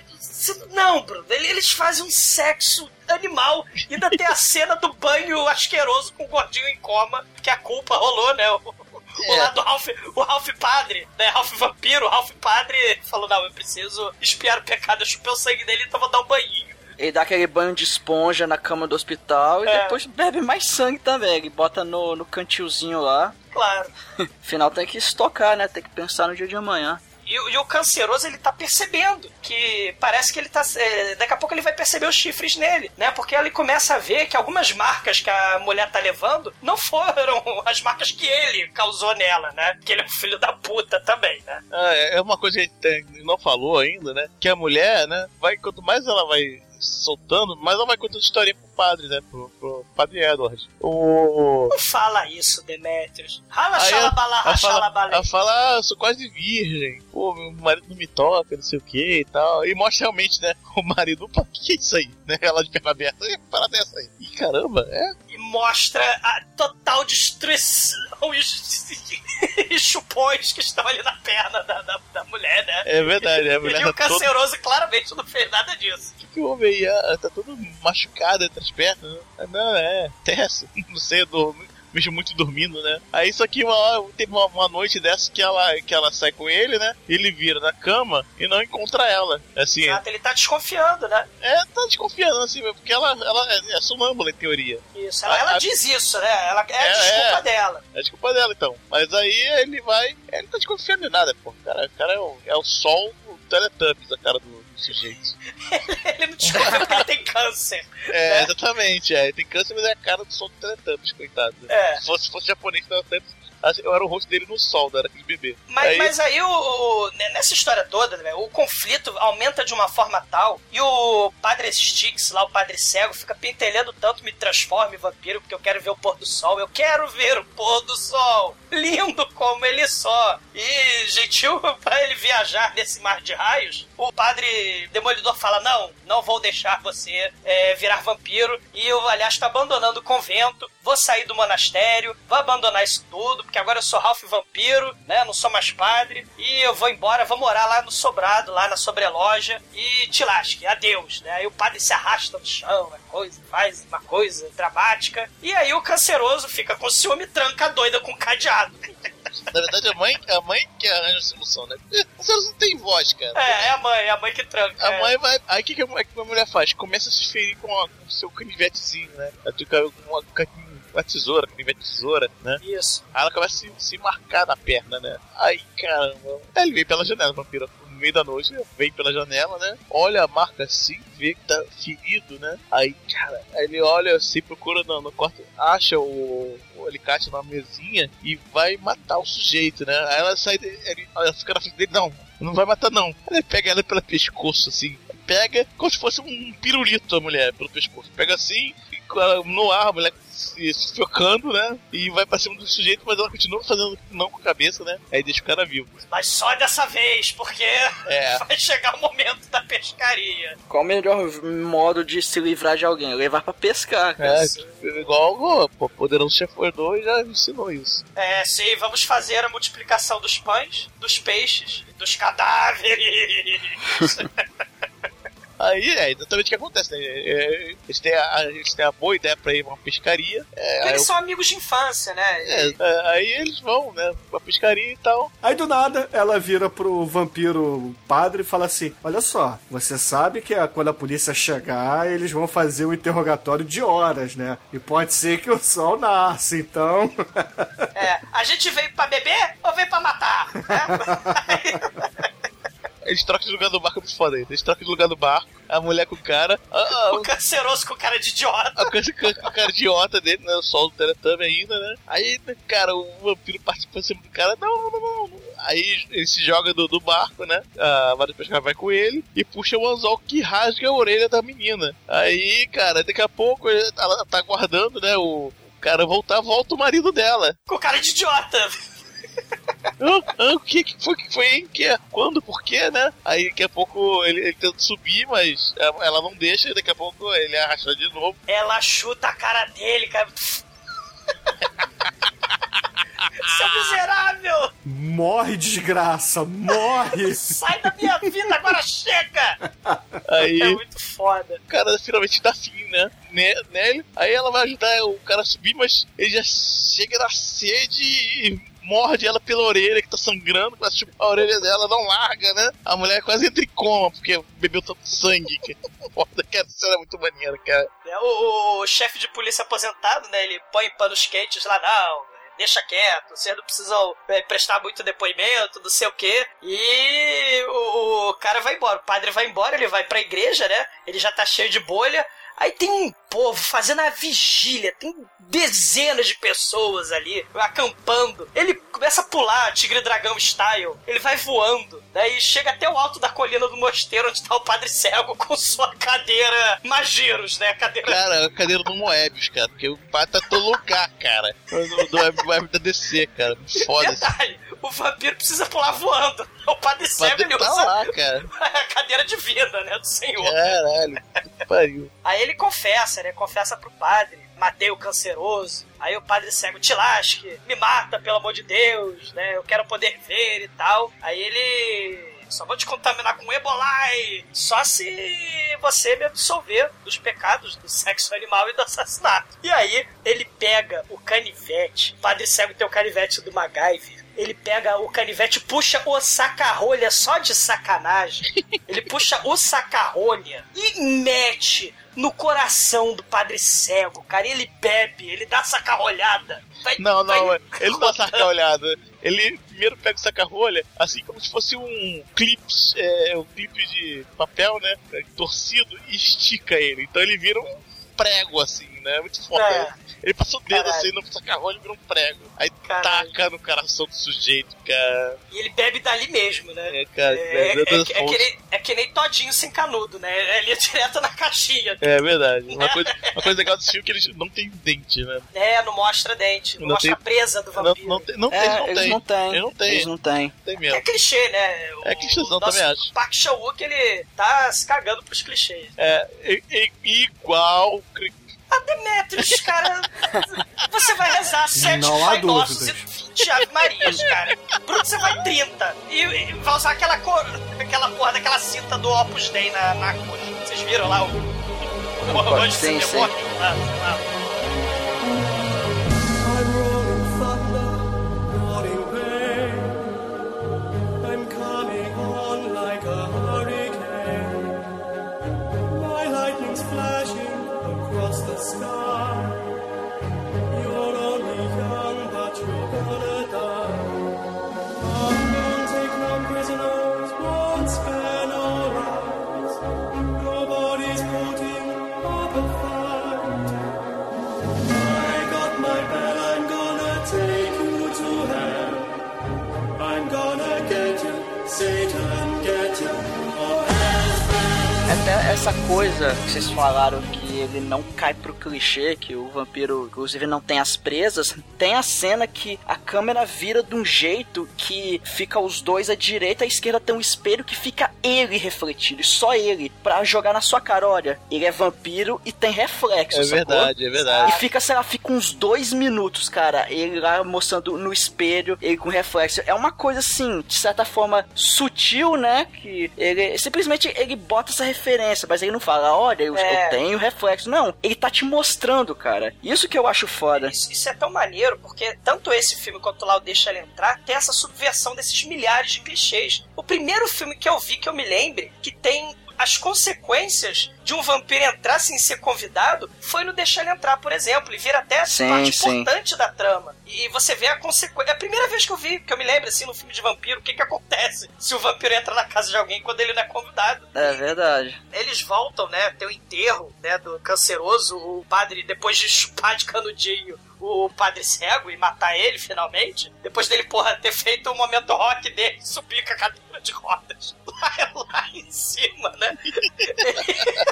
Não, Bruno, ele- eles fazem um sexo animal. Ainda tem a cena do banho asqueroso com o gordinho em coma, que a culpa rolou, né? O, o É. lado do Ralph, o Ralph Padre, né? Ralph Vampiro, o Ralph Padre falou: Não, eu preciso espiar o pecado, eu chupei o sangue dele, então vou dar um banhinho. Ele dá aquele banho de esponja na cama do hospital e É. depois bebe mais sangue também. Ele bota no, no cantilzinho lá. Claro. Afinal, tem que estocar, né? Tem que pensar no dia de amanhã. E, o- e o canceroso, ele tá percebendo que parece que ele tá. é, daqui a pouco ele vai perceber os chifres nele, né? Porque ele começa a ver que algumas marcas que a mulher tá levando não foram as marcas que ele causou nela, né? Que ele é um filho da puta também, né? Ah, é é uma coisa que a gente tem- não falou ainda, né? Que a mulher, né? Vai, quanto mais ela vai soltando, mais ela vai contando história pro padre, né? Pro, pro padre Edward. O. Não fala isso, Demetrius. Rala Aí xalabalá, ela fala, xalabalé. ela fala, ah, eu sou quase virgem. Pô, meu marido não me toca, não sei o que e tal. E mostra realmente, né? O marido, opa, o que é isso aí? Né? Ela de perna aberta, que parada é essa aí? Ih, caramba, é? E mostra a total destruição e os- e chupões que estão ali na perna É verdade, a mulher E o tá toda. canceroso claramente não fez nada disso. O que, que houve aí? Ah, tá todo machucado entre as pernas, né? Ah, Não, é, Tessa, não sei, eu dormi, mexo muito dormindo, né? Aí só que uma hora, teve uma, uma noite dessa que ela, que ela sai com ele, né? Ele vira na cama e não encontra ela. Assim, Exato, ele tá desconfiando, né? é, tá desconfiando, assim, porque ela, ela é, é sonâmbula em teoria. Isso, ela, A- ela a- diz isso, né? Ela, é É, desculpa é. dela. É desculpa dela, então. Mas aí ele vai. Ele tá desconfiando de nada, pô. Cara, o cara é o, é o sol do Teletubbies, a cara do, Ele não desconfia porque ele tem câncer. É, É. exatamente. É. Ele tem câncer, mas é a cara do sol do Teletubbies, coitado. É. Se fosse, se fosse japonês, Teletubbies, eu era o rosto dele no sol, era aquele bebê. Mas aí, mas aí, o, o- né, nessa história toda, né, o conflito aumenta de uma forma tal e o padre Styx, lá o padre cego, fica pentelhando tanto me transforma em vampiro porque eu quero ver o pôr do sol. Eu quero ver o pôr do sol. Lindo como ele só. E gentil pra ele viajar nesse mar de raios, o padre demolidor fala: Não, não vou deixar você é, virar vampiro. E eu, aliás, tô abandonando o convento. Vou sair do monastério, vou abandonar isso tudo, porque agora eu sou Ralph Vampiro, né? Não sou mais padre. E eu vou embora, vou morar lá no sobrado, lá na sobreloja. E te lasque, adeus, né? Aí o padre se arrasta no chão, uma coisa, faz uma coisa dramática. E aí o canceroso fica com ciúme tranca a doida com cadeado. na verdade, a mãe, a mãe que arranja a solução, né? Porque Você não tem voz, cara. É, é a mãe, é a mãe que tranca. A é. mãe vai. Aí o que, que, a mulher- que a mulher faz? Começa a se ferir com, a- com o seu canivetezinho, né? Ela fica com uma, com uma tesoura, canivete de tesoura, né? Isso. Aí ela começa a se, se marcar na perna, né? Aí, caramba. Aí ele vem pela janela, vampiro. Meio da noite, vem pela janela, né? Olha a marca assim, vê que tá ferido, né? Aí, cara, ele olha assim, procura no, no quarto, acha o, o alicate na mesinha e vai matar o sujeito, né? Aí ela sai, ele, ela fica na frente dele, não, não vai matar não. Ele pega ela pelo pescoço, assim, pega como se fosse um pirulito a mulher pelo pescoço. Pega assim, no ar, a mulher se sufocando, né? E vai pra cima do sujeito, mas ela continua fazendo não com a cabeça, né? Aí deixa o cara vivo. Mas só dessa vez, porque É. vai chegar o momento da pescaria. Qual o melhor modo de se livrar de alguém? Levar pra pescar, cara. É, igual o Poderoso Chefão 2 já ensinou isso. É, sim, vamos fazer a multiplicação dos pães, dos peixes, dos cadáveres. Aí é exatamente o que acontece, né? É, eles, têm a, eles têm a boa ideia pra ir pra uma pescaria. É, Eles aí, são amigos de infância, né? é, é, aí eles vão, né? Pra pescaria e tal. Aí do nada ela vira pro vampiro padre e fala assim: Olha só, você sabe que a- quando a polícia chegar, eles vão fazer um interrogatório de horas, né? E pode ser que o sol nasça, então. É, a gente veio pra beber ou veio pra matar? Né? Eles trocam de lugar do barco, é muito foda. Eles trocam de lugar do barco, a mulher com o cara, a, a, o canceroso com cara de idiota. coisa com o cara idiota dele, né? O sol do Teletubby ainda, né? Aí, cara, o vampiro participa pra cima do cara, não, não, não, não. Aí ele se joga do, do barco, né? A Vara Pescar vai com ele e puxa o anzol que rasga a orelha da menina. Aí, cara, daqui a pouco ela tá aguardando, né? O, o cara voltar, volta o marido dela. Com cara de idiota. Ah, ah, o que, que foi que foi, hein? Que, quando, por quê, né? Aí daqui a pouco ele, ele tenta subir, mas ela não deixa, e daqui a pouco ele arrasta de novo. Ela chuta a cara dele, cara. Seu miserável! morre, desgraça, morre! Sai da minha vida, agora chega! Aí É muito foda. o cara finalmente dá fim, né? ne- Nele. Aí ela vai ajudar o cara a subir, mas ele já chega na sede e morde ela pela orelha que tá sangrando, a chupar a orelha dela, não larga, né? A mulher quase entra em coma porque bebeu tanto sangue. Que foda, que essa cena é muito maneira, cara. né? O, o- o chefe de polícia aposentado, né? Ele põe panos quentes lá, não. Deixa quieto, vocês não precisam é, prestar muito depoimento, não sei o quê. E o, o cara vai embora, o padre vai embora, ele vai pra igreja, né? Ele já tá cheio de bolha. Aí tem um povo fazendo a vigília, tem dezenas de pessoas ali acampando. Ele começa a pular, tigre dragão style. Ele vai voando, daí chega até o alto da colina do mosteiro onde tá o padre cego com sua cadeira Magiros, né? Cadeira Cara, a cadeira do Moebius, cara, porque o pai tá todo lugar, cara. Do, do Web da DC, cara. Foda-se. O vampiro precisa pular voando. O padre padre ele tá usa lá, cara. a cadeira de vida, né, do senhor. Caralho, que pariu. Aí ele confessa, né? Confessa pro padre. Matei o canceroso. Aí o padre cego, te lasque, me mata, pelo amor de Deus, né? Eu quero poder ver e tal. Aí ele. Só vou te contaminar com Ebolai. Só se você me absolver dos pecados do sexo animal e do assassinato. E aí ele pega o canivete. O padre cego tem o canivete do MacGyver. Ele pega o canivete, puxa o saca-rolha só de sacanagem. Ele puxa o saca-rolha e mete no coração do padre cego, cara. E ele bebe, ele dá saca-rolhada. Vai- Não, não, vai- ele não saca a olhada. Ele primeiro pega o saca-rolha, assim como se fosse um clipe, é, um clipe de papel, né? Torcido e estica ele. Então ele vira um prego, assim, né? Muito foda. É. Ele passa o dedo Caralho. assim no saca-rolha e vira um prego. Aí Caralho. taca no coração do sujeito, cara. E ele bebe dali mesmo, né? É, cara, É, é- é que nem, é que nem todinho sem canudo, né? Ele é direto na caixinha. É verdade. Uma coisa, uma coisa legal desse filme é que eles não tem dente, né? É, não mostra dente, não, Não mostra tem- a presa do Não, vampiro. não tem, não, É, eles não não têm. Eles não têm. Eles não. Tem É mesmo. clichê, né? É clichêzão, também acho. Park Chan-wook, ele tá se cagando pros clichês. É, e- e- igual. Cri- A Demetrius, cara, você vai rezar sete Não há Pai Nossos e dúvidas. 20 Ave Marias, cara. Bruno, você vai 30. E, e vai usar aquela cor, aquela porra daquela cinta do Opus Dei na, na cruz. Vocês viram lá o... o Orgulho Sim, de sim. demônio? lá, sei lá. I'm essa coisa que vocês falaram ele não cai pro clichê que o vampiro, inclusive, não tem as presas, tem a cena que a câmera vira de um jeito que fica os dois à direita e à esquerda tem um espelho que fica ele refletido, só ele, pra jogar na sua cara, olha, ele é vampiro e tem reflexo, É sacou? verdade, é verdade. E fica, sei lá, fica uns dois minutos, cara, ele lá mostrando no espelho, ele com reflexo. É uma coisa assim, de certa forma, sutil, né? Que ele simplesmente ele bota essa referência, mas ele não fala, olha, eu, É. eu tenho reflexo. Não, ele tá te mostrando, cara. Isso que eu acho foda. Isso, isso é tão maneiro, porque tanto esse filme quanto lá o Deixa Ela Entrar tem essa subversão desses milhares de clichês. O primeiro filme que eu vi, que eu me lembre, que tem as consequências de um vampiro entrar sem ser convidado, foi no Deixa Ele Entrar, por exemplo, e vira até Sim, parte sim. importante da trama. E você vê a consequência. É a primeira vez que eu vi, que eu me lembro, assim, no filme de vampiro, o que que acontece se o vampiro entra na casa de alguém quando ele não é convidado. É verdade. Eles voltam, né? Tem o enterro, né? Do canceroso, o padre, depois de chupar de canudinho o padre cego e matar ele finalmente, depois dele, porra, ter feito o momento rock dele, subir com a cadeira de rodas lá, lá em cima, né?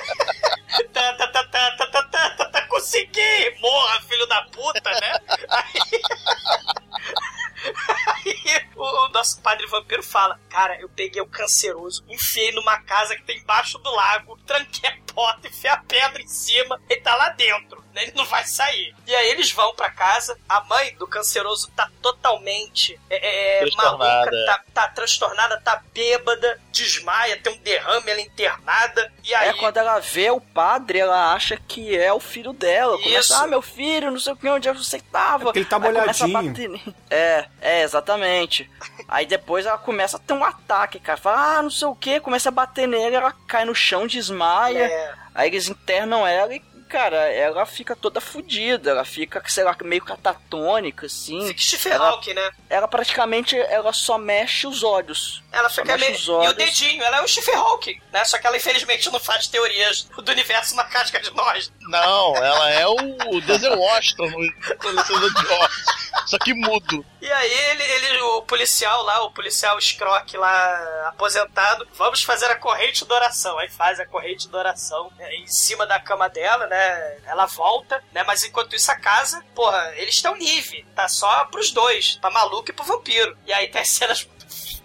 tá, tá, tá, tá, tá, tá, tá, tá, tá, consegui! Morra, filho da puta, né? Aí. Aí o, o nosso padre vampiro fala: Cara, eu peguei o canceroso, enfiei numa casa que tem embaixo do lago, tranquei a porta, enfiei a pedra em cima, ele tá lá dentro, né? ele não vai sair. E aí eles vão pra casa, a mãe do canceroso tá totalmente é, é, Transtornada. maluca, tá, tá transtornada, tá bêbada, desmaia, tem um derrame, ela é internada. E aí. É quando ela vê o padre, ela acha que é o filho dela. Isso. Começa, ah, meu filho, não sei o que, onde você tava. É ele tá molhadinho. É, é, exatamente. Aí depois ela começa a ter um ataque, cara. Fala, ah, não sei o que, começa a bater nele, ela cai no chão, desmaia. É. Aí eles internam ela e, cara, ela fica toda fodida. Ela fica, sei lá, meio catatônica, assim. Fica Hawking, né? Ela praticamente, ela só mexe os olhos. Ela Só fica mexe meio. os E o olhos. dedinho, ela é o Hawking, né? Só que ela infelizmente não faz teorias do universo na casca de nós. Não, ela é o Denzel Washington no Colecionador de Ossos. Só que mudo. E aí ele, ele, o policial lá, o policial Scrock lá, aposentado, vamos fazer a corrente da oração. Aí faz a corrente da oração né, em cima da cama dela, né? Ela volta, né? Mas enquanto isso a casa, porra, eles estão livres. Tá só pros dois, pra maluco e pro vampiro. E aí tem as cenas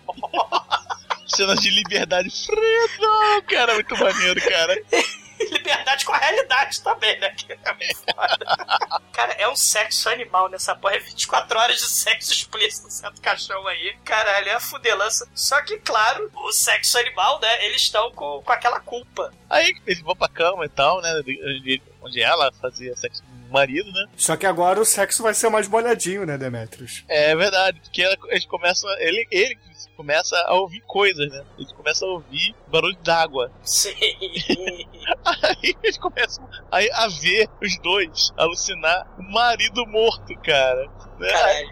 Cenas de liberdade. Fredo! Cara, muito maneiro, cara. liberdade com a realidade também, né? Que é muito foda. Cara, é um sexo animal nessa porra. É 24 horas de sexo explícito no centro caixão aí. Caralho, é a fudelança. Só que, claro, o sexo animal, né? Eles estão com, com aquela culpa. Aí eles vão pra cama e tal, né? Onde, onde ela fazia sexo com o marido, né? Só que agora o sexo vai ser mais molhadinho, né, Demetrius? É verdade, porque ela- eles começam. Ele, ele começa a ouvir coisas, né? Eles começam a ouvir barulho d'água. Sim. Aí eles começam a, a ver os dois alucinar o marido morto, cara. Né?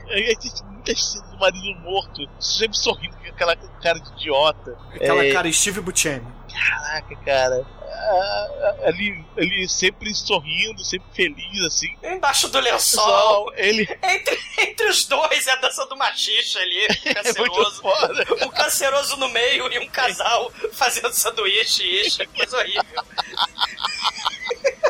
Aí tem muitas cenas do marido morto, sempre sorrindo com aquela cara de idiota. Aquela É. cara Steve Buscemi. Caraca, cara. Ah, Ele, ele sempre sorrindo, sempre feliz, assim. Embaixo do lençol. Ele Entre, entre os dois é a dança do machixe ali. é Canceroso. um canceroso no meio e um casal fazendo sanduíche, isso, coisa horrível.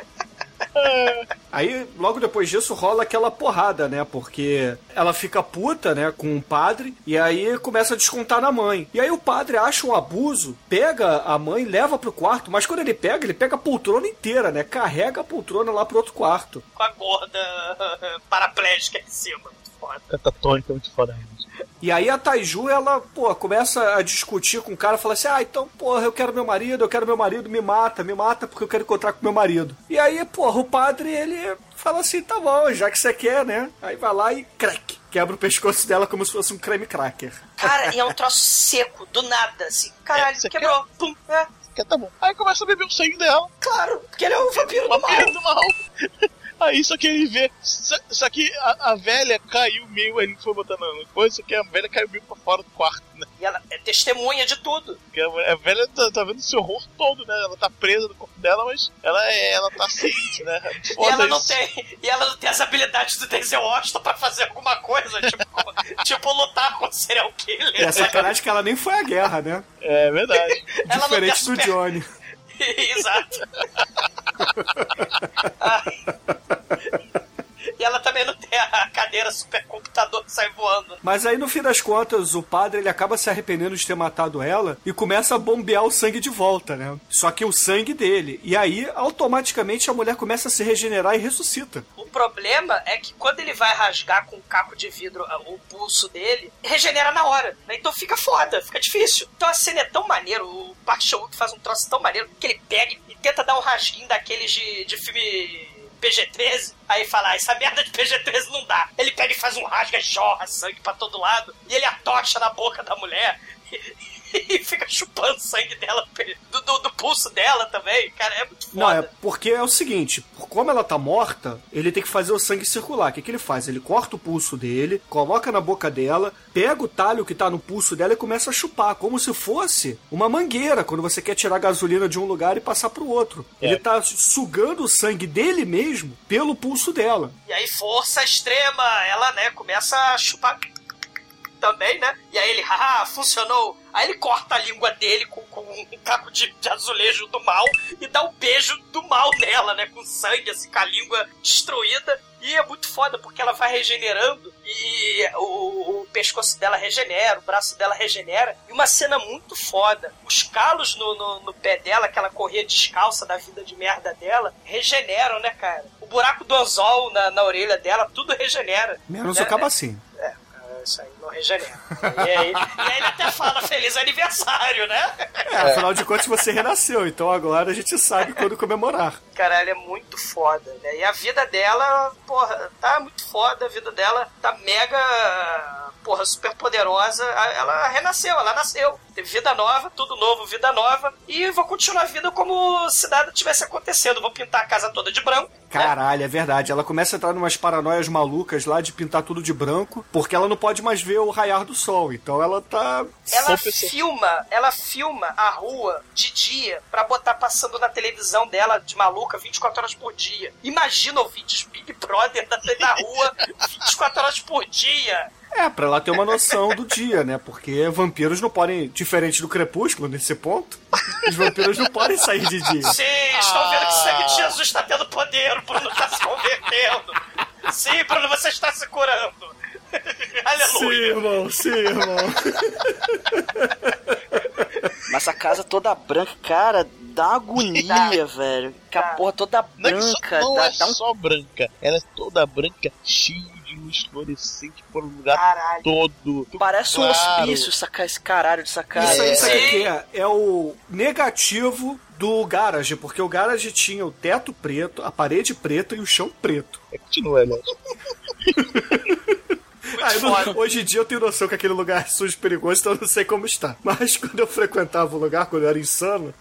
Aí, logo depois disso, rola aquela porrada, né? Porque ela fica puta, né, com o padre, e aí começa a descontar na mãe. E aí o padre acha um abuso, pega a mãe, leva pro quarto, mas quando ele pega, ele pega a poltrona inteira, né? Carrega a poltrona lá pro outro quarto. Com a gorda paraplégica em cima. Muito foda. Catatônica, muito foda mesmo. E aí a Taiju, ela, pô, começa a discutir com o cara, fala assim: ah, então, porra, eu quero meu marido, eu quero meu marido, me mata, me mata porque eu quero encontrar com meu marido. E aí, porra, o padre, ele fala assim: tá bom, já que você quer, né? Aí vai lá e crack, quebra o pescoço dela como se fosse um creme cracker. Cara, e é um troço seco, do nada, assim. Caralho, É, quebrou. Pum. É, Que tá bom. Aí começa a beber o sangue dela. claro, porque ele é o vampiro do mal. Vampiro do mal. Aí só que ele vê. Só, só que a, a velha caiu meio. Ele foi botando na coisa, só que a velha caiu meio pra fora do quarto, né? E ela é testemunha de tudo. Porque a, a velha tá, tá vendo esse horror todo, né? Ela tá presa no corpo dela, mas ela, é, ela tá ciente, né? E ela não isso. tem. E ela não tem as habilidades do Denzel Washington pra fazer alguma coisa, tipo, tipo lutar com o serial killer. E é sacanagem que ela nem foi à guerra, né? É verdade. Ela não Diferente do Johnny. Exato. E ela também não tem a cadeira supercomputador que sai voando. Mas aí, no fim das contas, o padre ele acaba se arrependendo de ter matado ela e começa a bombear o sangue de volta, né? Só que o sangue dele. E aí, automaticamente, a mulher começa a se regenerar e ressuscita. O problema é que quando ele vai rasgar com um caco de vidro ah, o pulso dele, regenera na hora. Né? Então fica foda, fica difícil. Então a cena é tão maneiro, o Park Chan-wook faz um troço tão maneiro que ele pega e tenta dar um rasguinho daqueles de, de filme PG-13, aí fala, ah, essa merda de PG-13 não dá. Ele pega e faz um rasga, jorra sangue pra todo lado, e ele atocha na boca da mulher. E, fica chupando sangue dela, do, do, do, pulso dela também. Cara, é muito foda. Não, é porque é o seguinte, como ela tá morta, ele tem que fazer o sangue circular. O que, que ele faz? Ele corta o pulso dele, coloca na boca dela, pega o talho que tá no pulso dela e começa a chupar, como se fosse uma mangueira, quando você quer tirar gasolina de um lugar e passar pro outro. É. Ele tá sugando o sangue dele mesmo pelo pulso dela. E aí, força extrema, ela, né, começa a chupar também, né? E aí ele, haha, funcionou. Aí ele corta a língua dele com, com um caco de, de, azulejo do mal e dá um beijo do mal nela, né? Com sangue, assim, com a língua destruída. E é muito foda, porque ela vai regenerando e o, o, pescoço dela regenera, o braço dela regenera. E uma cena muito foda. Os calos no, no, no pé dela, que ela corria descalça da vida de merda dela, regeneram, né, cara? O buraco do anzol na, na orelha dela, tudo regenera. Menos né? o cabacinho. É isso aí não regenera. E aí, e aí ele até fala feliz aniversário, né? É, afinal de contas você renasceu, então agora a gente sabe quando comemorar. Cara, ela é muito foda, né? E a vida dela, porra, tá muito foda, a vida dela tá mega, porra, super poderosa. Ela renasceu, ela nasceu. Teve vida nova, tudo novo, vida nova. E vou continuar a vida como se nada tivesse acontecendo. Vou pintar a casa toda de branco. Caralho, né? é verdade. Ela começa a entrar numas paranoias malucas lá de pintar tudo de branco, porque ela não pode mais ver o raiar do sol. Então ela tá. Ela filma, ela filma a rua de dia para botar passando na televisão dela de maluca 24 horas por dia. Imagina ouvintes Big Brother na rua 24 horas por dia. É, pra ela ter uma noção do dia, né? Porque vampiros não podem, diferente do crepúsculo nesse ponto, os vampiros não podem sair de dia. Sim, estão vendo que o sangue de Jesus está tendo poder, o Bruno está se convertendo. Sim, Bruno, você está se curando. Aleluia. Sim, irmão, sim, irmão. Mas a casa toda branca, cara, dá agonia, velho. Que a porra toda branca. Não, dá, é dá um... só branca, ela é toda branca, cheia de luz fluorescente por um lugar Caralho. todo. Parece um Claro. hospício sacar esse caralho de sacar. Isso aí, É. sabe o que é? É o negativo do garage, porque o garage tinha o teto preto, a parede preta e o chão preto. É, continua, né? Ah, eu não- hoje em dia eu tenho noção que aquele lugar é sujo e perigoso, então eu não sei como está. Mas quando eu frequentava o lugar, quando eu era insano,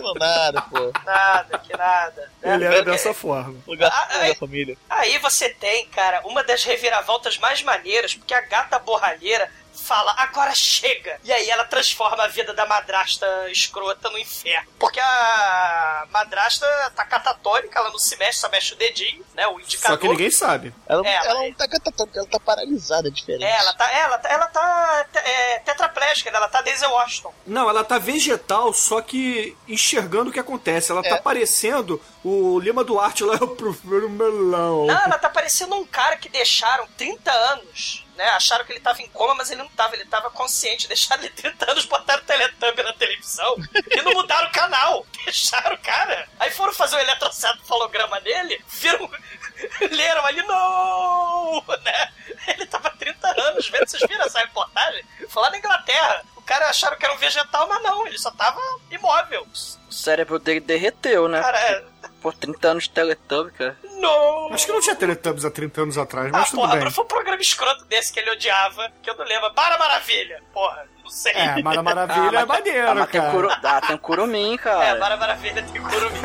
Não nada, pô. Nada, que nada. né? ele era dessa forma. Lugar Ah, ai. da família. Aí você tem, cara, uma das reviravoltas mais maneiras, porque a gata borralheira fala, agora chega! E aí ela transforma a vida da madrasta escrota no inferno. Porque a madrasta tá catatônica, ela não se mexe, só mexe o dedinho, né? O indicador. Só que ninguém sabe. Ela, É, ela mas- não tá catatônica, ela tá paralisada, é diferente. É, ela tá, ela tá, ela tá é, tetraplégica, né? ela tá Daisy Washington. Não, ela tá vegetal, só que enxergando o que acontece. Ela tá É. parecendo o Lima Duarte lá, eu prefiro melão. Não, ela tá parecendo um cara que deixaram 30 anos, né? Acharam que ele tava em coma, mas ele não tava, ele tava consciente. Deixaram ele 30 anos, botaram o Teletubby na televisão e não mudaram o canal. Deixaram o cara. Aí foram fazer o eletrocefalograma dele, viram, leram ali, não, né? Ele tava 30 anos vendo, vocês viram essa reportagem? Foi lá na Inglaterra. O cara acharam que era um vegetal, mas não, ele só tava imóvel. O cérebro dele derreteu, né? Cara, é... Por 30 anos de Teletubby, cara. Não! Acho que não tinha Teletubbies há 30 anos atrás, mas Ah, tudo porra, bem. foi um programa escroto desse que ele odiava, que eu não lembro. Para Maravilha! Porra, não sei. É, Mara Maravilha é mas- maneiro, ah, mas tem, cara. curu... ah, tem o Curumim, cara. É, Mara Maravilha tem curumim.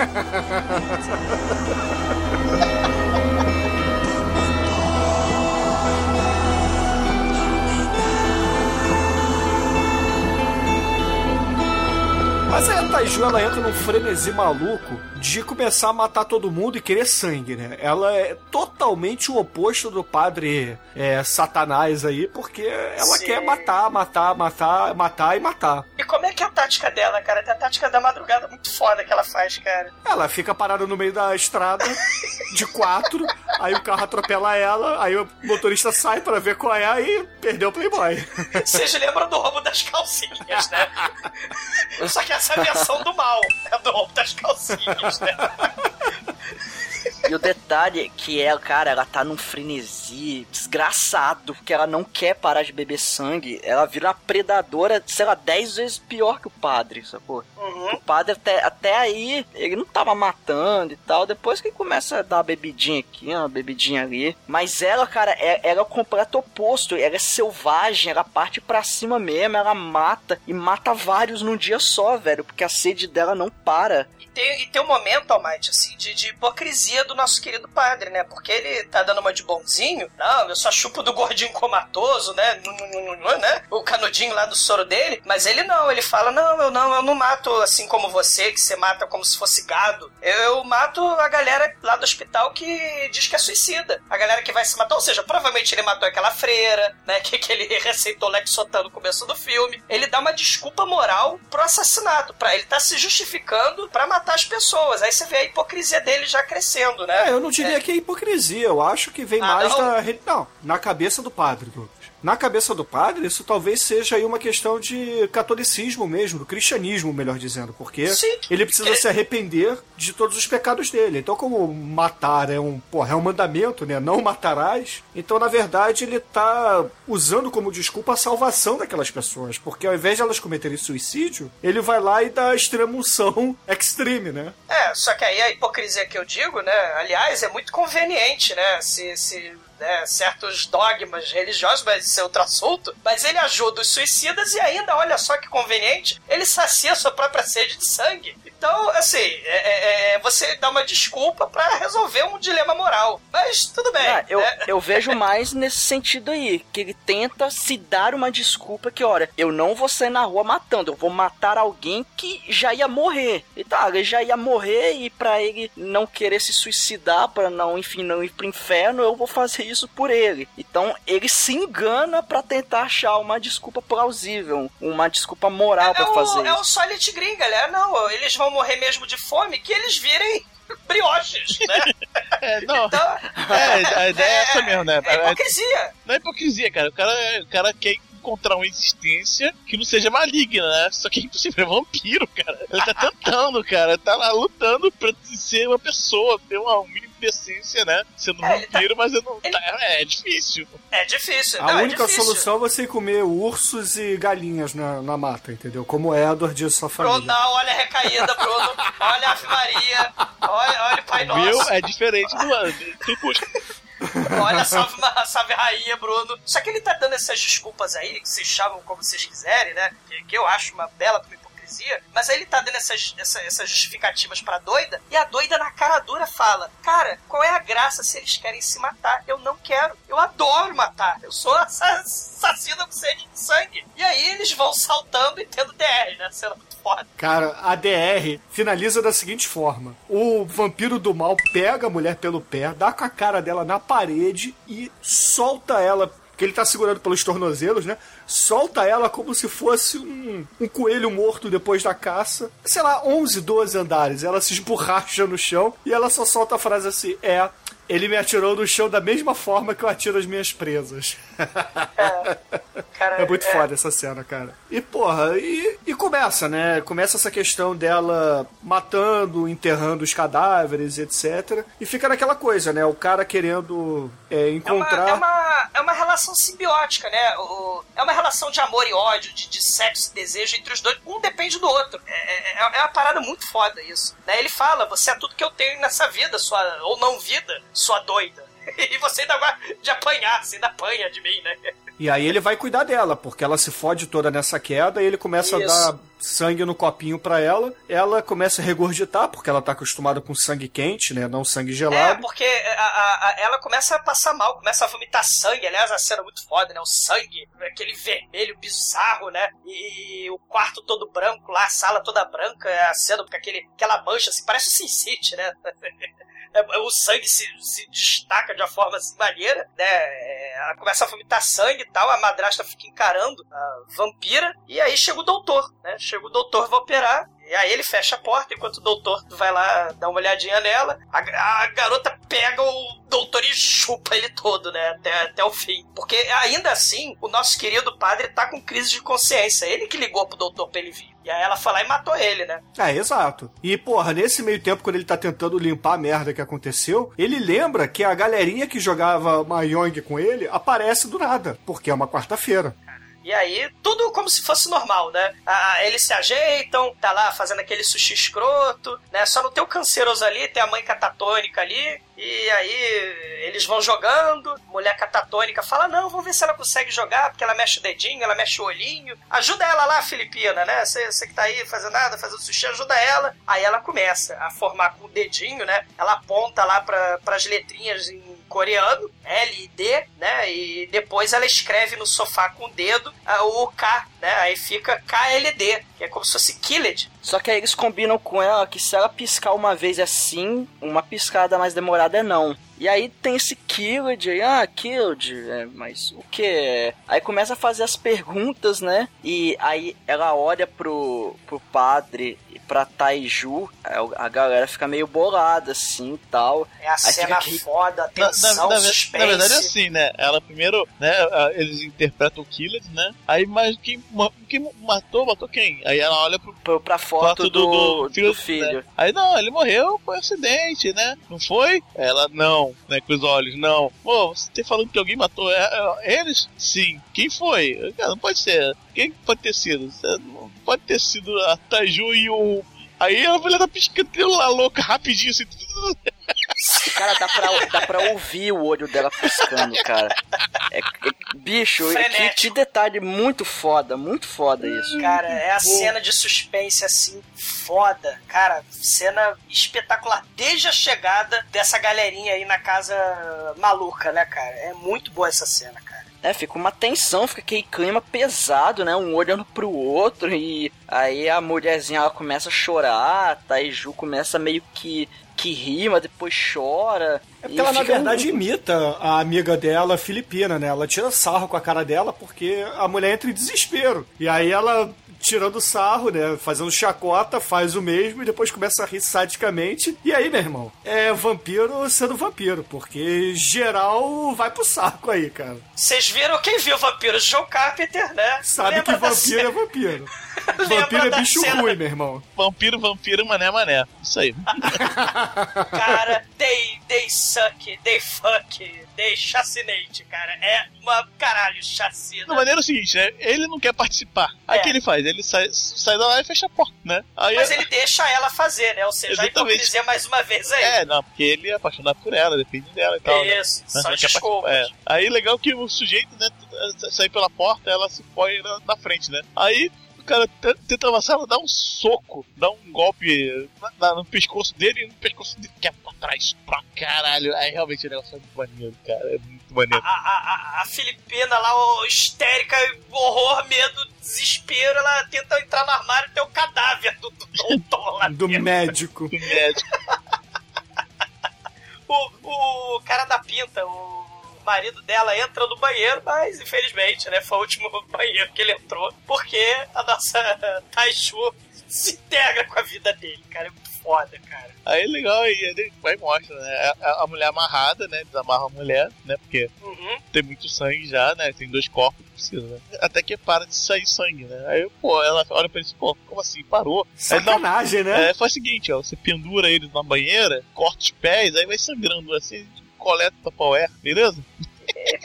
Mas aí a Taiju, ela entra num frenesi maluco de começar a matar todo mundo e querer sangue, né? Ela é totalmente o oposto do padre é, Satanás aí, porque ela Sim. quer matar, matar, matar, matar e matar. E como é que é a tática dela, cara? Tem a tática da madrugada muito foda que ela faz, cara. Ela fica parada no meio da estrada, de quatro, aí o carro atropela ela, aí o motorista sai pra ver qual é e perdeu o Playboy. Vocês lembram do roubo das calcinhas, né? Só que essa é a versão do mal, é do roubo das calcinhas, né? E o detalhe é que ela, cara, ela tá num frenesi desgraçado, porque ela não quer parar de beber sangue. Ela vira uma predadora, sei lá, 10 vezes pior que o padre, sacou? O padre até, até aí, ele não tava matando e tal. Depois que ele começa a dar uma bebidinha aqui, uma bebidinha ali. Mas ela, cara, é, ela é o completo oposto. Ela é selvagem, ela parte pra cima mesmo, ela mata e mata vários num dia só, velho. Porque a sede dela não para. E tem, e tem um momento, Almighty, assim, de, de hipocrisia do nosso querido padre, né? Porque ele tá dando uma de bonzinho. Não, eu só chupo do gordinho comatoso, né? Né? O canudinho lá do soro dele. Mas ele não, ele fala: não, eu não, eu não mato assim como você, que você mata como se fosse gado. Eu, mato a galera lá do hospital que diz que é suicida. A galera que vai se matar, ou seja, provavelmente ele matou aquela freira, né? Que, que ele receitou Lexotan no começo do filme. Ele dá uma desculpa moral pro assassinato. Pra, ele tá se justificando pra matar as pessoas. Aí você vê a hipocrisia dele já crescendo, né? É, eu não diria que é hipocrisia, eu acho que vem Ah, mais não? da. Não, na cabeça do padre, Douglas. Na cabeça do padre, isso talvez seja aí uma questão de catolicismo mesmo, do cristianismo, melhor dizendo, porque Sim. ele precisa Ele- se arrepender de todos os pecados dele. Então, como matar é um, porra, é um mandamento, né? Não matarás. Então, na verdade, ele tá usando como desculpa a salvação daquelas pessoas, porque ao invés de elas cometerem suicídio, ele vai lá e dá a extremunção extreme, né? É, só que aí a hipocrisia que eu digo, né? Aliás, é muito conveniente, né? Se, se né, certos dogmas religiosos, mas isso é outro assunto. Mas ele ajuda os suicidas e ainda, olha só que conveniente, ele sacia sua própria sede de sangue. Então, assim, é, é- é você dá uma desculpa pra resolver um dilema moral. Mas tudo bem. Ah, eu, né? eu vejo mais nesse sentido aí, que ele tenta se dar uma desculpa que, olha, eu não vou sair na rua matando, eu vou matar alguém que já ia morrer. E tá, ele já ia morrer e pra ele não querer se suicidar, pra não, enfim, não ir pro inferno, eu vou fazer isso por ele. Então, ele se engana pra tentar achar uma desculpa plausível, uma desculpa moral pra é, fazer o, é o isso. Solid Green, galera. Não, eles vão morrer mesmo de fome que eles virem brioches, né? É, não. Então, É, a ideia é essa mesmo, né? é hipocrisia. Não é hipocrisia, cara. O cara, o cara quer encontrar uma existência que não seja maligna, né? Só que é impossível, é vampiro, cara. Ele tá tentando, cara. Tá lá lutando pra ser uma pessoa, ter uma um mínimo de decência, né? Sendo um É, ele tá- vampiro, mas eu não, ele- tá- é difícil. É difícil. A não, é única difícil. solução é você comer ursos e galinhas na, na mata, entendeu? Como é Edward e sua Bruno, família. não, olha a recaída, Bruno. Olha a Ave Maria. Olha, olha o Pai O meu Nosso. é diferente do ano. Olha salve, salve rainha, Bruno. Só que ele tá dando essas desculpas aí, que vocês chamam como vocês quiserem, né? Que, que eu acho uma bela hipocrisia. Mas aí ele tá dando essas, essa- essas justificativas pra doida. E a doida na cara dura fala: Cara, qual é a graça se eles querem se matar? Eu não quero. Eu adoro matar. Eu sou assa- assassina com sede de sangue. E aí eles vão saltando e tendo DR, né? Muito foda. Cara, a DR finaliza da seguinte forma: o vampiro do mal pega a mulher pelo pé, dá com a cara dela na parede e solta ela, que ele tá segurando pelos tornozelos, né? Solta ela como se fosse um, um coelho morto depois da caça. Sei lá, 11, 12 andares. Ela se esborracha no chão e ela só solta a frase assim: É, ele me atirou no chão da mesma forma que eu atiro as minhas presas. Cara, É muito foda essa cena, cara. E, porra, e, e começa, né? Começa essa questão dela matando, enterrando os cadáveres, etc. E fica naquela coisa, né? O cara querendo é, É uma, encontrar. é, uma, é uma relação simbiótica, né? O- é uma relação de amor e ódio, de, de sexo e desejo entre os dois. Um depende do outro. É, é, é uma parada muito foda isso. Né? Ele fala: você é tudo que eu tenho nessa vida, sua ou não vida, sua doida. E você ainda vai de apanhar, você ainda apanha de mim, né? E aí ele vai cuidar dela, porque ela se fode toda nessa queda e ele começa Isso. a dar sangue no copinho pra ela. Ela começa a regurgitar, porque ela tá acostumada com sangue quente, né? Não sangue É, gelado. porque a- a- a- ela começa a passar mal, começa a vomitar sangue. Aliás, a cena é muito foda, né? O sangue, aquele vermelho bizarro, né? E, o quarto todo branco lá, a sala toda branca, é a cena com aquele, aquela mancha, assim, parece o Sin City, né? É, o sangue se, se destaca de uma forma assim, maneira, né? É, Ela começa a vomitar sangue e tal, a madrasta fica encarando a vampira, e aí chega o doutor, né? Chega o doutor, vai operar, e aí ele fecha a porta enquanto o doutor vai lá dar uma olhadinha nela. A, a garota pega o doutor e chupa ele todo, né? Até, até o fim. Porque ainda assim, o nosso querido padre tá com crise de consciência. Ele que ligou pro doutor pra ele vir. E aí ela foi lá e matou ele, né? É, exato. E, porra, nesse meio tempo, quando ele tá tentando limpar a merda que aconteceu, ele lembra que a galerinha que jogava Mayong com ele aparece do nada, porque é uma quarta-feira. E aí, tudo como se fosse normal, né? Ah, eles se ajeitam, tá lá fazendo aquele sushi escroto, né? Só não tem o canceiroso ali, tem a mãe catatônica ali. E aí, eles vão jogando. Mulher catatônica fala: Não, vamos ver se ela consegue jogar, porque ela mexe o dedinho, ela mexe o olhinho. Ajuda ela lá, Filipina, né? Você você que tá aí fazendo nada, fazendo sushi, ajuda ela. Aí ela começa a formar com o dedinho, né? Ela aponta lá para as letrinhas em coreano, L e D, né? E depois ela escreve no sofá com o dedo o K, né? Aí fica KLD, que é como se fosse Killed. Só que aí eles combinam com ela que se ela piscar uma vez é sim, uma piscada mais demorada é não. E aí tem esse Killed aí, ah, Killed, é, mas o que? Aí começa a fazer as perguntas, né? E aí ela olha pro, pro padre e pra Taiju, a galera fica meio bolada assim e tal. É a Aí cena aqui- foda, tensão, na- na- suspense. na verdade é assim, né? Ela primeiro, né? Eles interpretam o killer, né? Aí, mas quem, quem matou, matou quem? Aí ela olha pro Pro, pra foto, do, do, filho. né? Aí não, ele morreu por acidente, né? Não foi? Ela não, né? Com os olhos, não. Pô, você tá falando que alguém matou eles? Sim. Quem foi? Cara, não pode ser. Quem pode ter sido? Pode ter sido a Taiju e o. Aí a mulher tá piscando lá louca rapidinho assim. Cara, dá pra, dá pra ouvir o olho dela piscando, cara. É, é- bicho, que, Frenético. que detalhe muito foda, muito foda isso. Cara, é a cena de suspense assim, foda. Cara, cena espetacular. Desde a chegada dessa galerinha aí na casa maluca, né, cara? É muito boa essa cena, cara. É, fica uma tensão, fica aquele clima pesado, né? Um olhando pro outro e aí a mulherzinha ela começa a chorar, a Taiju começa meio que que rima, depois chora. É e porque ela, na fica um- verdade, imita a amiga dela, filipina, né? Ela tira sarro com a cara dela porque a mulher entra em desespero. E aí ela, tirando sarro, né? Fazendo chacota, faz o mesmo e depois começa a rir sadicamente. E aí, meu irmão, é vampiro sendo vampiro, porque geral vai pro saco aí, cara. Vocês viram quem viu Vampiros? Joe Carpenter, né? Sabe Lembra que vampiro é vampiro. Vampiro é bicho cena- ruim, meu irmão. Vampiro, vampiro, mané, mané. Isso aí. Cara, they, they suck, they fuck, they chacinate, cara. É uma caralho chacina. Da maneira é o seguinte, né? Ele não quer participar. Aí o É. que ele faz? Ele sai, sai da live e fecha a porta, né? Aí Mas ele deixa ela fazer, né? Ou seja, a Exatamente. hipocrisia mais uma vez aí. É, não, porque ele é apaixonado por ela, depende dela e tal. né? Isso, desculpas. participar. É. Aí legal que o sujeito, né, sai pela porta, ela se põe na, na frente, né? Aí o cara tenta avançar, ela dá um soco, dá um golpe na- na- no pescoço dele e no pescoço dele quebra pra trás pra caralho. Aí realmente o negócio é muito maneiro, cara. É muito A, maneiro. a, a, a Filipina lá, ó, histérica, horror, medo, desespero, ela tenta entrar no armário e tem o cadáver do, do doutor lá Do dentro. médico. O médico. o, o cara da pinta, o marido dela entra no banheiro, mas infelizmente, né, foi o último banheiro que ele entrou, porque a nossa Taishu se integra com a vida dele, cara, é muito foda, cara. Aí é legal, aí ele vai e mostra, né? A, a mulher amarrada, né? Desamarra a mulher, né? Porque Uhum. tem muito sangue já, né? Tem dois corpos que precisa, né? Até que para de sair sangue, né? Aí, pô, ela olha pra ele assim, pô, como assim? Parou? Aí dá um- Sacanagem, né? É, faz o seguinte, ó, você pendura eles na banheira, corta os pés, aí vai sangrando assim, coleta o Tupperware, beleza?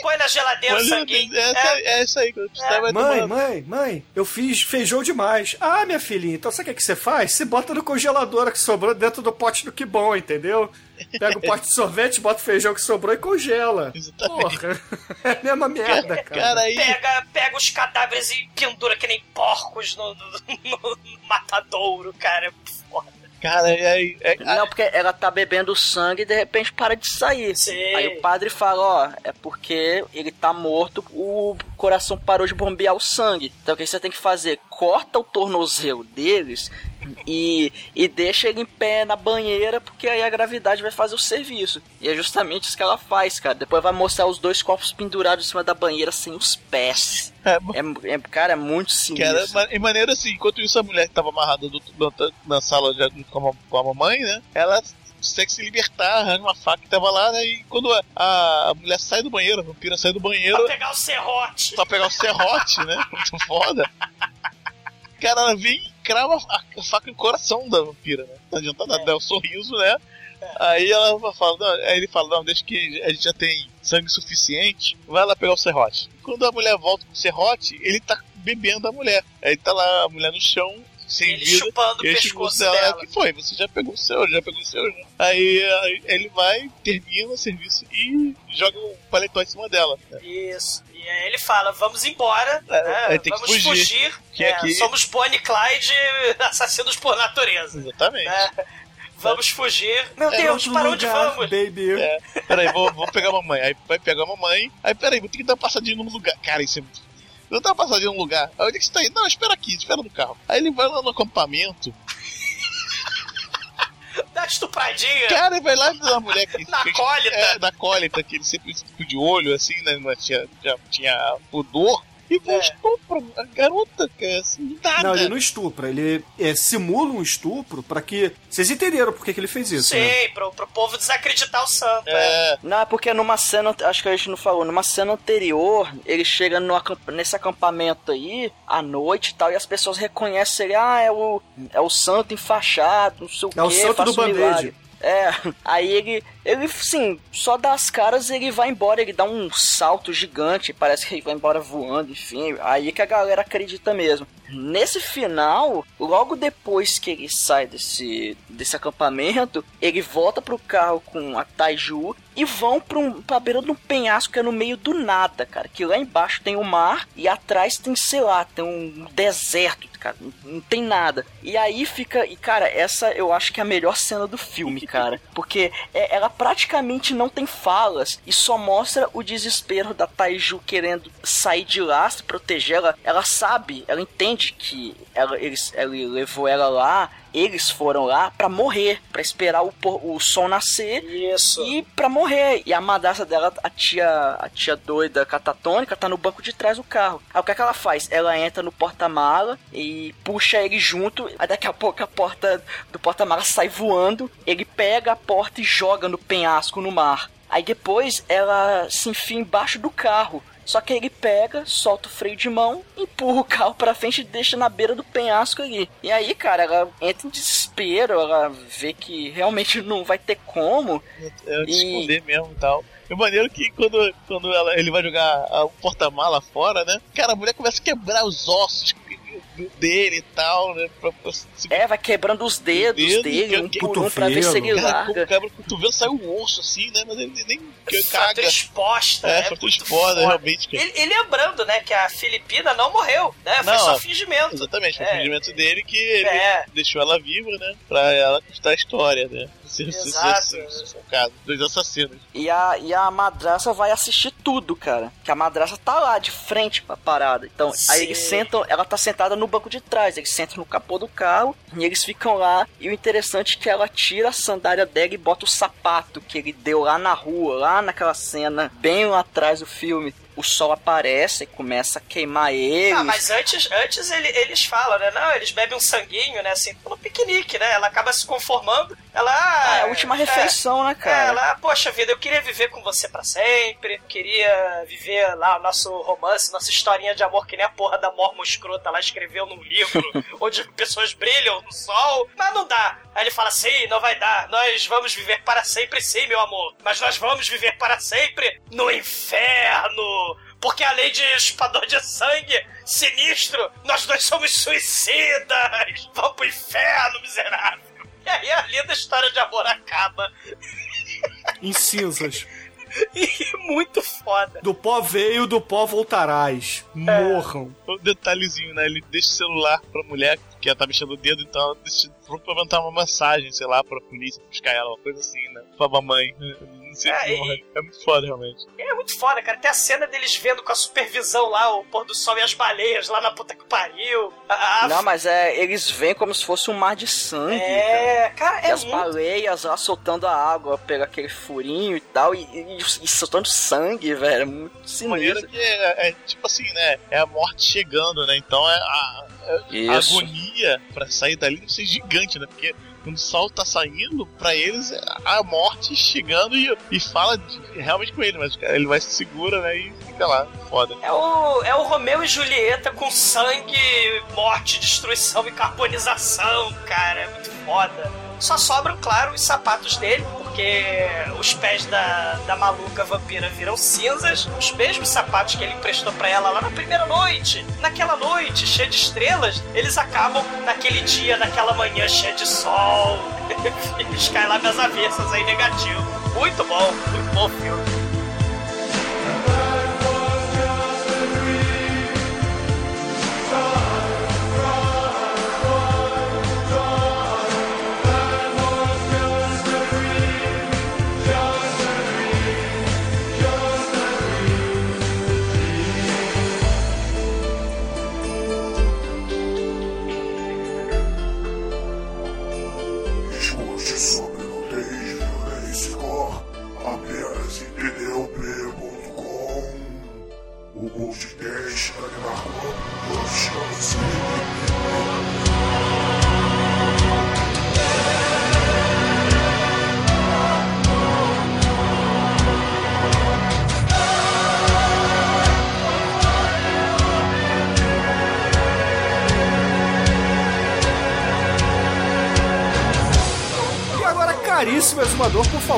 Põe na geladeira o Olha, sanguinho. é, essa, É. é essa aí, quando você vai Mãe, mãe, mãe, eu fiz feijão demais. Ah, minha filhinha, então sabe o que, que você faz? Você bota no congelador que sobrou dentro do pote do que bom, entendeu? Pega o pote de sorvete, bota o feijão que sobrou e congela. Exatamente. Porra, é a mesma merda, cara. Cara, aí. Pega, pega os cadáveres e pendura que nem porcos no, no- no matadouro, cara. É foda. Cara, aí. É, Não, porque ela tá bebendo sangue e de repente para de sair. Sim. Aí o padre fala, ó, é porque ele tá morto, o coração parou de bombear o sangue. Então o que você tem que fazer? Corta o tornozelo deles e, e deixa ele em pé na banheira, porque aí a gravidade vai fazer o serviço. E é justamente isso que ela faz, cara. Depois vai mostrar os dois corpos pendurados em cima da banheira sem os pés. é, É, é- cara, é muito sinistro. em maneira assim, enquanto isso a mulher que tava amarrada do- na, na sala de- com, a, com a mamãe, né? Ela consegue se libertar, arranca uma faca que tava lá, né? E quando a, a mulher sai do banheiro, a vampira sai do banheiro, Pra pegar o serrote. só pegar o serrote, né? Muito foda. Cara, ela vem crava a, faca no coração da vampira, né? Não adianta nada, dá um sorriso, né? Aí ela fala, aí ele fala, não, deixa que a gente já tem sangue suficiente, vai lá pegar o serrote. Quando a mulher volta com o serrote, ele tá bebendo a mulher. Aí tá lá a mulher no chão, sem Ele vida. chupando o E pescoço dela, dela. "Ah, que foi? Você já pegou o seu, já pegou o seu, já. Aí, aí ele vai, termina o serviço e joga o paletó em cima dela. Isso. E aí ele fala, vamos embora, É, né? vamos fugir. fugir. Que É, aqui- Somos Bonnie e Clyde, assassinos por natureza. Exatamente. né? Vamos fugir. Meu É Deus, para onde lugar, vamos? baby. É, peraí, vou, vou pegar a mamãe. Aí vai pegar a mamãe. Aí peraí, vou ter que dar uma passadinha num lugar. Cara, isso é muito. Eu dar uma passadinha num lugar. Aí onde é que você tá indo? Não, espera aqui, espera no carro. Aí ele vai lá no acampamento. Dá estupradinha. Cara, ele vai lá na mulher que. Na cólita. É, na cólita, que ele sempre ficou de olho, assim, né? Mas tinha, já tinha pudor. E É. estupra a garota, cara, assim, nada. Não, ele não estupra, ele é, simula um estupro pra que. Vocês entenderam por que, que ele fez isso, né? Sei, pro, pro povo desacreditar o santo. É. É, Não, é porque numa cena, acho que a gente não falou, numa cena anterior, ele chega no, nesse acampamento aí, à noite e tal, e as pessoas reconhecem ele, ah, é o, é o santo enfaixado, não sei o É o quê, santo faz do um milagre. É, aí ele, ele, sim, só dá as caras ele vai embora, ele dá um salto gigante, parece que ele vai embora voando, enfim, aí que a galera acredita mesmo. Nesse final, logo depois que ele sai desse, desse acampamento, ele volta pro carro com a Taiju e vão pra, um, pra beira de um penhasco que é no meio do nada, cara. Que lá embaixo tem o mar e atrás tem, sei lá, tem um deserto, cara. Não, não tem nada. E aí fica. E, cara, essa eu acho que é a melhor cena do filme, cara. Porque é- ela praticamente não tem falas e só mostra o desespero da Taiju querendo sair de lá, se proteger. Ela, ela sabe, ela entende que ela, eles, ele levou ela lá. Eles foram lá pra morrer, pra esperar o, o sol nascer Isso. e pra morrer. E a madrasta dela, a tia, a tia doida catatônica, tá no banco de trás do carro. Aí o que, é que ela faz? Ela entra no porta-mala e puxa ele junto. Aí daqui a pouco a porta do porta-mala sai voando. Ele pega a porta e joga no penhasco no mar. Aí depois ela se enfia embaixo do carro. Só que ele pega, solta o freio de mão, empurra o carro pra frente e deixa na beira do penhasco ali. E aí, cara, ela entra em desespero, ela vê que realmente não vai ter como. é de E- esconder mesmo e tal. E o maneiro que quando, quando ela, ele vai jogar o porta-mala fora, né? Cara, a mulher começa a quebrar os ossos dele e tal, né? Pra, pra se É, vai quebrando os dedos, Dedos, dele, um que- por um, pra ver se ele Cara, larga. quebra o cotovelo, sai um osso assim, né? Mas ele nem que Fratura caga. exposta. É, né? fratura exposta, realmente, cara. E, lembrando, né, que a Filipina não morreu, né? Foi Não, só fingimento. Exatamente, foi É. o fingimento dele que ele É. deixou ela viva, né? Pra ela contar a história, né? Exato. caso. Dois assassinos. E a, e a madraça vai assistir tudo, cara. Que a madraça tá lá, de frente pra parada. Então, aí Sim. eles sentam, ela tá sentada no banco de trás. Eles sentam no capô do carro e eles ficam lá. E o interessante é que ela tira a sandália dela e bota o sapato que ele deu lá na rua, lá naquela cena, bem lá atrás do filme. O sol aparece e começa a queimar eles. Ah, mas antes, antes ele- eles falam, né? Não, eles bebem um sanguinho, né? Assim, no piquenique, né? Ela acaba se conformando. Ela. Ah, é a última refeição, né, cara? É, ela, poxa vida, eu queria viver com você pra sempre. Queria viver lá o nosso romance, nossa historinha de amor, que nem a porra da Mormon escrota lá escreveu num livro, onde pessoas brilham no sol. Mas não dá. Aí ele fala assim: não vai dar. Nós vamos viver para sempre, sim, meu amor. Mas nós vamos viver para sempre no inferno. Porque além de espador de sangue sinistro, nós dois somos suicidas! Vamos pro inferno, miserável! E aí a linda história de amor acaba. Em cinzas. E muito foda. Do pó veio, do pó voltarás. Morram. O detalhezinho, né? Ele deixa o celular pra mulher, que ela tá mexendo o dedo, então ela deixa pra mandar uma mensagem, sei lá, pra polícia, buscar ela, uma coisa assim, né? Pra mamãe. É, e-. É muito foda, realmente. E é muito foda, cara. Tem a cena deles vendo com a supervisão lá o pôr do sol e as baleias lá na puta que pariu. A- a- Não, mas é, eles vêm como se fosse um mar de sangue. cara. É, cara, E é as muito. baleias lá soltando a água, pega aquele furinho e tal, e, e, e soltando sangue, velho. É muito maneira sinistro. que é, é, tipo assim, né? É a morte chegando, né? Então é a, é a agonia pra sair dali deve ser gigante, né? Porque quando o sol tá saindo, pra eles é a morte chegando e, e fala de- realmente com ele, mas cara, ele vai se segura, né? E fica lá, foda. É o, é o Romeu e Julieta com sangue, morte, destruição e carbonização, cara. É muito foda. Só sobram, claro, os sapatos dele, porque os pés da, da maluca vampira viram cinzas. Os mesmos sapatos que ele emprestou pra ela lá na primeira noite. Naquela noite cheia de estrelas, eles acabam naquele dia, naquela manhã cheia de sol. lá das avessas aí negativo. Muito bom, muito bom filme.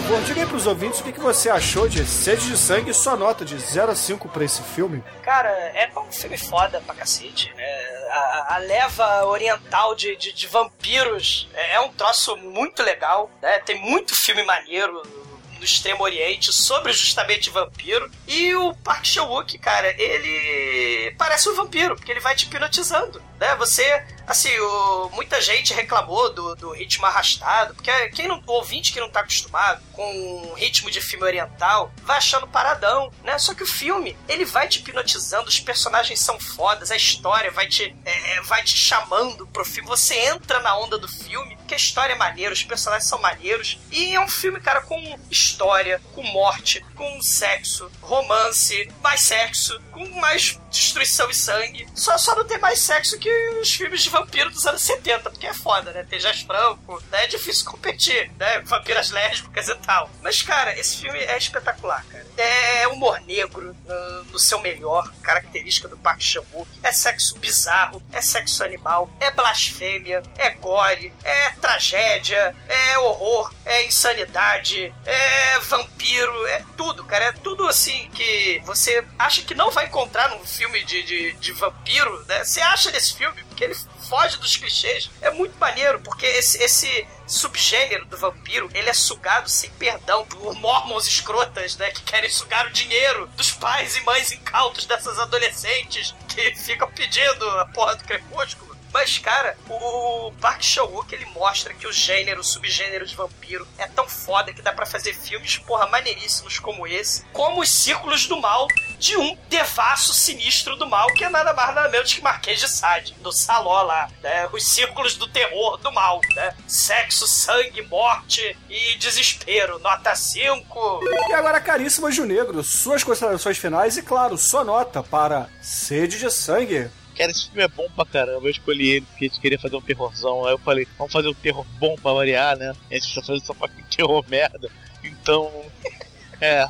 Favor, diga aí pros ouvintes o que, que você achou de Sede de Sangue e sua nota de 0 a 5 pra esse filme. Cara, é um filme foda pra cacete. né? A, a leva oriental de, de, de vampiros é, é um troço muito legal. Né? Tem muito filme maneiro no Extremo Oriente sobre justamente vampiro. E o Park Chan-wook, cara, ele parece um vampiro, porque ele vai te hipnotizando. Né? Você, assim, o- muita gente reclamou do, do ritmo arrastado, porque quem não, o ouvinte que não tá acostumado com o ritmo de filme oriental vai achando paradão, né? Só que o filme, ele vai te hipnotizando, os personagens são fodas, a história vai te, é, é, vai te chamando pro filme. Você entra na onda do filme, que a história é maneira, os personagens são maneiros. E é um filme, cara, com história, com morte, com sexo, romance, mais sexo, com mais destruição e sangue. Só, só não tem mais sexo que os filmes de vampiro dos anos 70, porque é foda, né? Tem Jazz Franco, né? É difícil competir, né? Vampiras lésbicas e tal. Mas, cara, esse filme é espetacular, cara. É humor negro no, no seu melhor, característica do Park Chan-wook. É sexo bizarro, é sexo animal, é blasfêmia, é gore, é tragédia, é horror, é insanidade, é vampiro, é tudo, cara. É tudo assim que você acha que não vai encontrar num filme de, de, de vampiro, né? Você acha nesse filme, porque ele foge dos clichês. É muito maneiro, porque esse, esse subgênero do vampiro, ele é sugado sem perdão por mormons escrotas, né? Que querem sugar o dinheiro dos pais e mães incautos dessas adolescentes que ficam pedindo a porra do crepúsculo. Mas, cara, o Park Chan-wook, ele mostra que o gênero, o subgênero de vampiro é tão foda que dá pra fazer filmes, porra, maneiríssimos como esse, como Os Círculos do Mal, de um devasso sinistro do mal, que é nada mais nada menos que Marquês de Sade, do Saló lá, né? Os Círculos do Terror do Mal, né? Sexo, sangue, morte e desespero, nota 5. E agora, caríssimo Gil Negro, suas considerações finais e, claro, sua nota para Sede de Sangue. Cara, esse filme é bom pra caramba. Eu escolhi ele porque a gente queria fazer um terrorzão. Aí eu falei, vamos fazer um terror bom pra variar, né? A gente tá fazendo só pra terror merda. Então. É.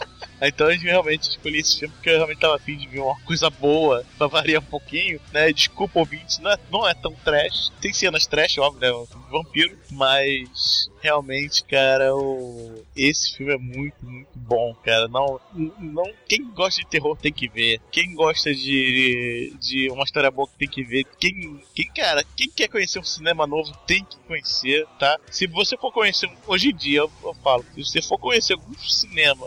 Então a gente realmente escolhi esse filme porque eu realmente tava afim de ver uma coisa boa pra variar um pouquinho, né? Desculpa, ouvintes, não é, não é tão trash. Tem cenas trash, óbvio, né? Vampiro, mas realmente, cara, o... esse filme é muito, muito bom, cara. Não, não, quem gosta de terror tem que ver. Quem gosta de, de uma história boa tem que ver. Quem, quem, cara, quem quer conhecer um cinema novo tem que conhecer, tá? Se você for conhecer, hoje em dia, eu, eu falo, se você for conhecer algum cinema,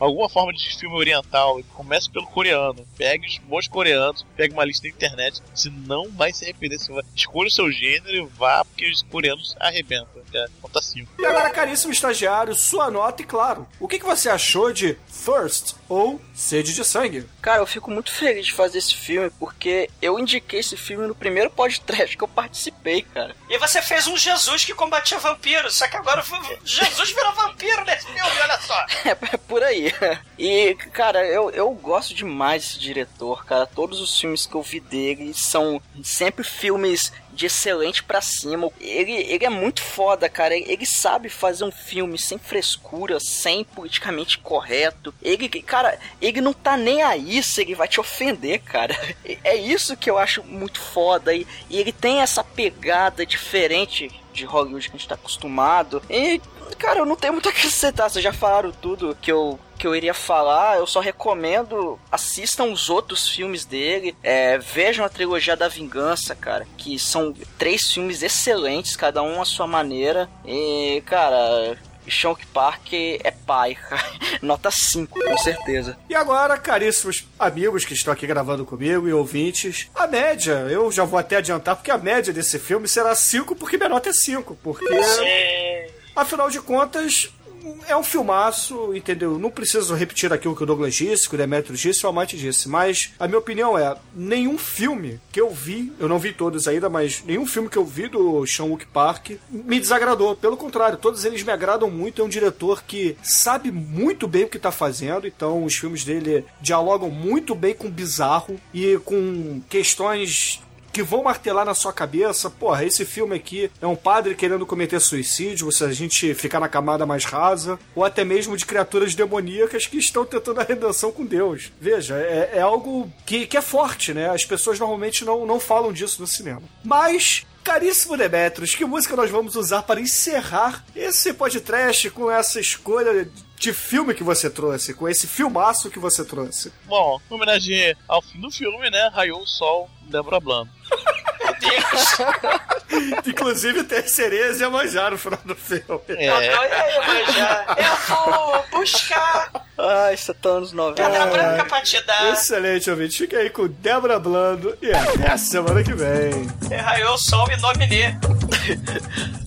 alguma forma de filme oriental, comece pelo coreano. Pegue os bons coreanos, pegue uma lista na internet. Você não vai se arrepender. Você vai... Escolha o seu gênero e vá, porque os coreanos arrebentam. É, conta 5. E agora, caríssimo estagiário, sua nota e, claro, o que, que você achou de Thirst ou Sede de Sangue? Cara, eu fico muito feliz de fazer esse filme, porque eu indiquei esse filme no primeiro podcast que eu participei, cara. E você fez um Jesus que combatia vampiros, só que agora Jesus virou vampiro nesse filme, olha só. É, é por aí. E, cara, eu, eu gosto demais desse diretor, cara. Todos os filmes que eu vi dele são sempre filmes de excelente pra cima. Ele, ele é muito foda, cara. Ele sabe fazer um filme sem frescura, sem politicamente correto. Ele, cara, ele não tá nem aí se ele vai te ofender, cara. É isso que eu acho muito foda. E, e ele tem essa pegada diferente de Hollywood que a gente tá acostumado. E, cara, eu não tenho muito a acrescentar. Vocês já falaram tudo que eu que eu iria falar, eu só recomendo assistam os outros filmes dele, é, vejam a trilogia da Vingança, cara, que são três filmes excelentes, cada um à sua maneira. E, cara, Shonk Park é pai, nota 5, com certeza. E agora, caríssimos amigos que estão aqui gravando comigo e ouvintes, a média, eu já vou até adiantar, porque a média desse filme será 5, porque minha nota é 5, porque... Sim. Afinal de contas, é um filmaço, entendeu? Não preciso repetir aquilo que o Douglas disse, que o Demetrio disse, o Almighty disse, mas a minha opinião é, nenhum filme que eu vi, eu não vi todos ainda, mas nenhum filme que eu vi do Sean Wook Park me desagradou. Pelo contrário, todos eles me agradam muito. É um diretor que sabe muito bem o que está fazendo, então os filmes dele dialogam muito bem com o bizarro e com questões que vão martelar na sua cabeça, porra, esse filme aqui é um padre querendo cometer suicídio, se a gente ficar na camada mais rasa, ou até mesmo de criaturas demoníacas que estão tentando a redenção com Deus. Veja, é, é algo que, que é forte, né? As pessoas normalmente não, não falam disso no cinema. Mas Caríssimo Demetrius, que música nós vamos usar para encerrar esse podcast com essa escolha de filme que você trouxe, com esse filmaço que você trouxe? Bom, em homenagem ao fim do filme, né? Raiou o Sol, Débora Blando. Meu Deus. Inclusive tem sereias e a manjar no final do filme. É. Olha aí, manja. Eu vou buscar Ai, isso é tão anos 90. pedra branca pra te dar. Excelente, ouvinte. Fica aí com Débora Blando e até a semana que vem. Raiou o sol e nominê.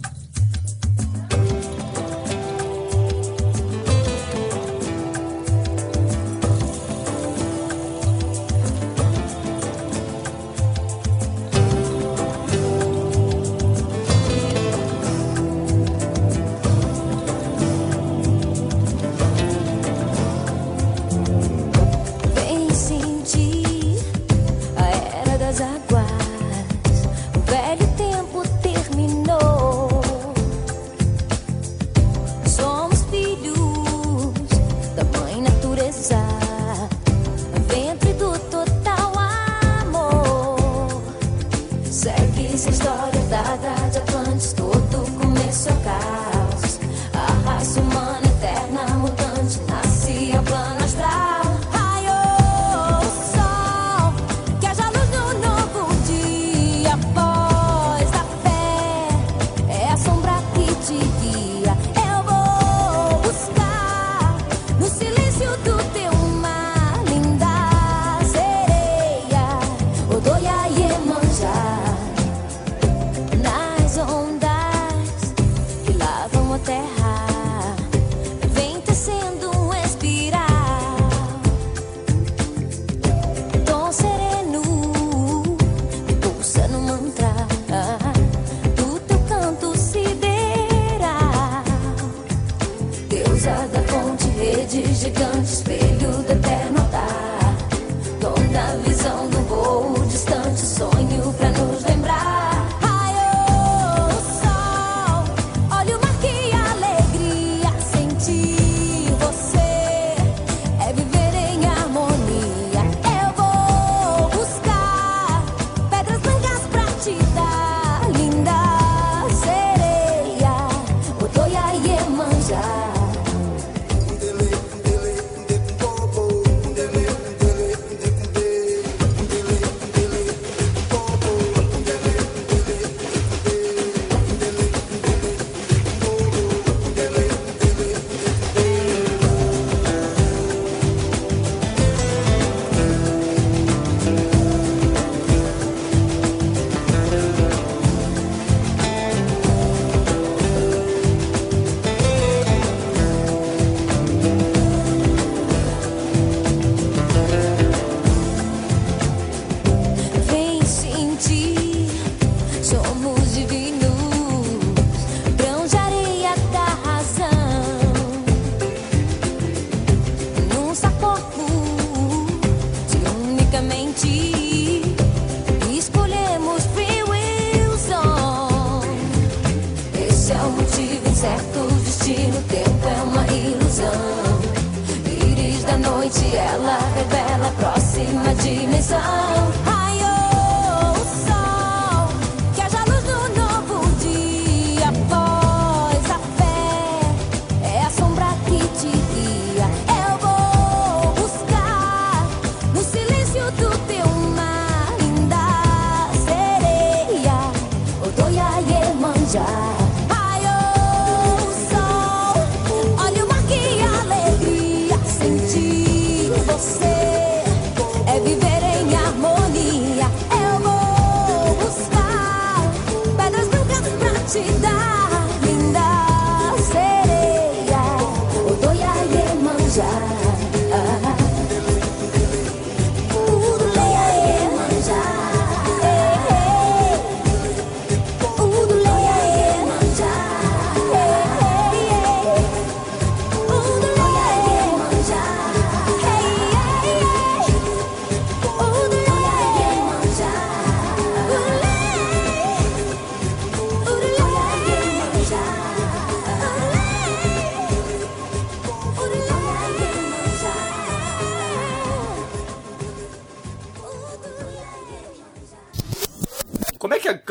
मजी मिसाल।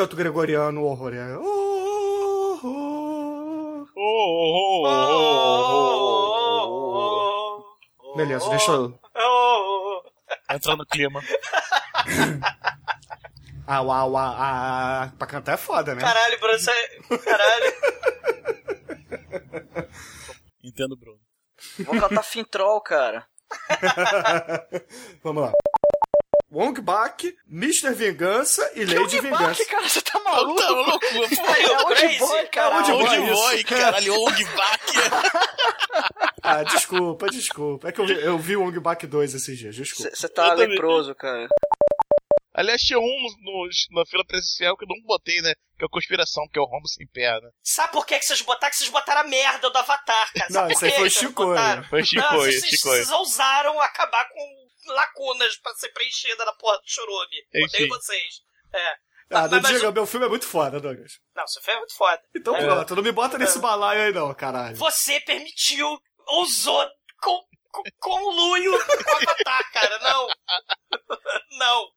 Canto gregoriano o horror? É. Oh, oh. Oh, oh, oh, oh, oh. Beleza, deixa eu. Oh, Entra no clima. Ah, uau, uau, ah, pra cantar é foda, né? caralho, Bruno, você... Caralho. Entendo, Bruno. Vou cantar Fintroll, cara. Vamos lá. Wong Bak, Mr. Vingança e Lady Bak, Vingança. cara, você tá Tá maluco? louco, pô. É Old. Boy, cara. Old Old Boy, Boy, isso. caralho, Old Back. Ah, desculpa, desculpa. É que eu vi, eu vi Wong Bak 2 esses dias, desculpa. Você tá Eu também. leproso, cara. Aliás, tinha um no, na fila presencial que eu não botei, né? Que é a conspiração, que é o rombo sem perna. Sabe por que que vocês botaram? Que vocês botaram a merda do Avatar, cara. Sabe Não, isso aí foi botaram? Foi vocês, Chicoio. vocês ousaram acabar com lacunas pra ser preenchida na porra do churume. Odeio vocês. É. Ah, Mas- não mas- diga, meu filme é muito foda, Douglas. Não, isso foi muito foda. Então pronto, não me bota nesse balaio aí não, caralho. Você permitiu, ousou com, com, com o Avatar, cara. Não. Não.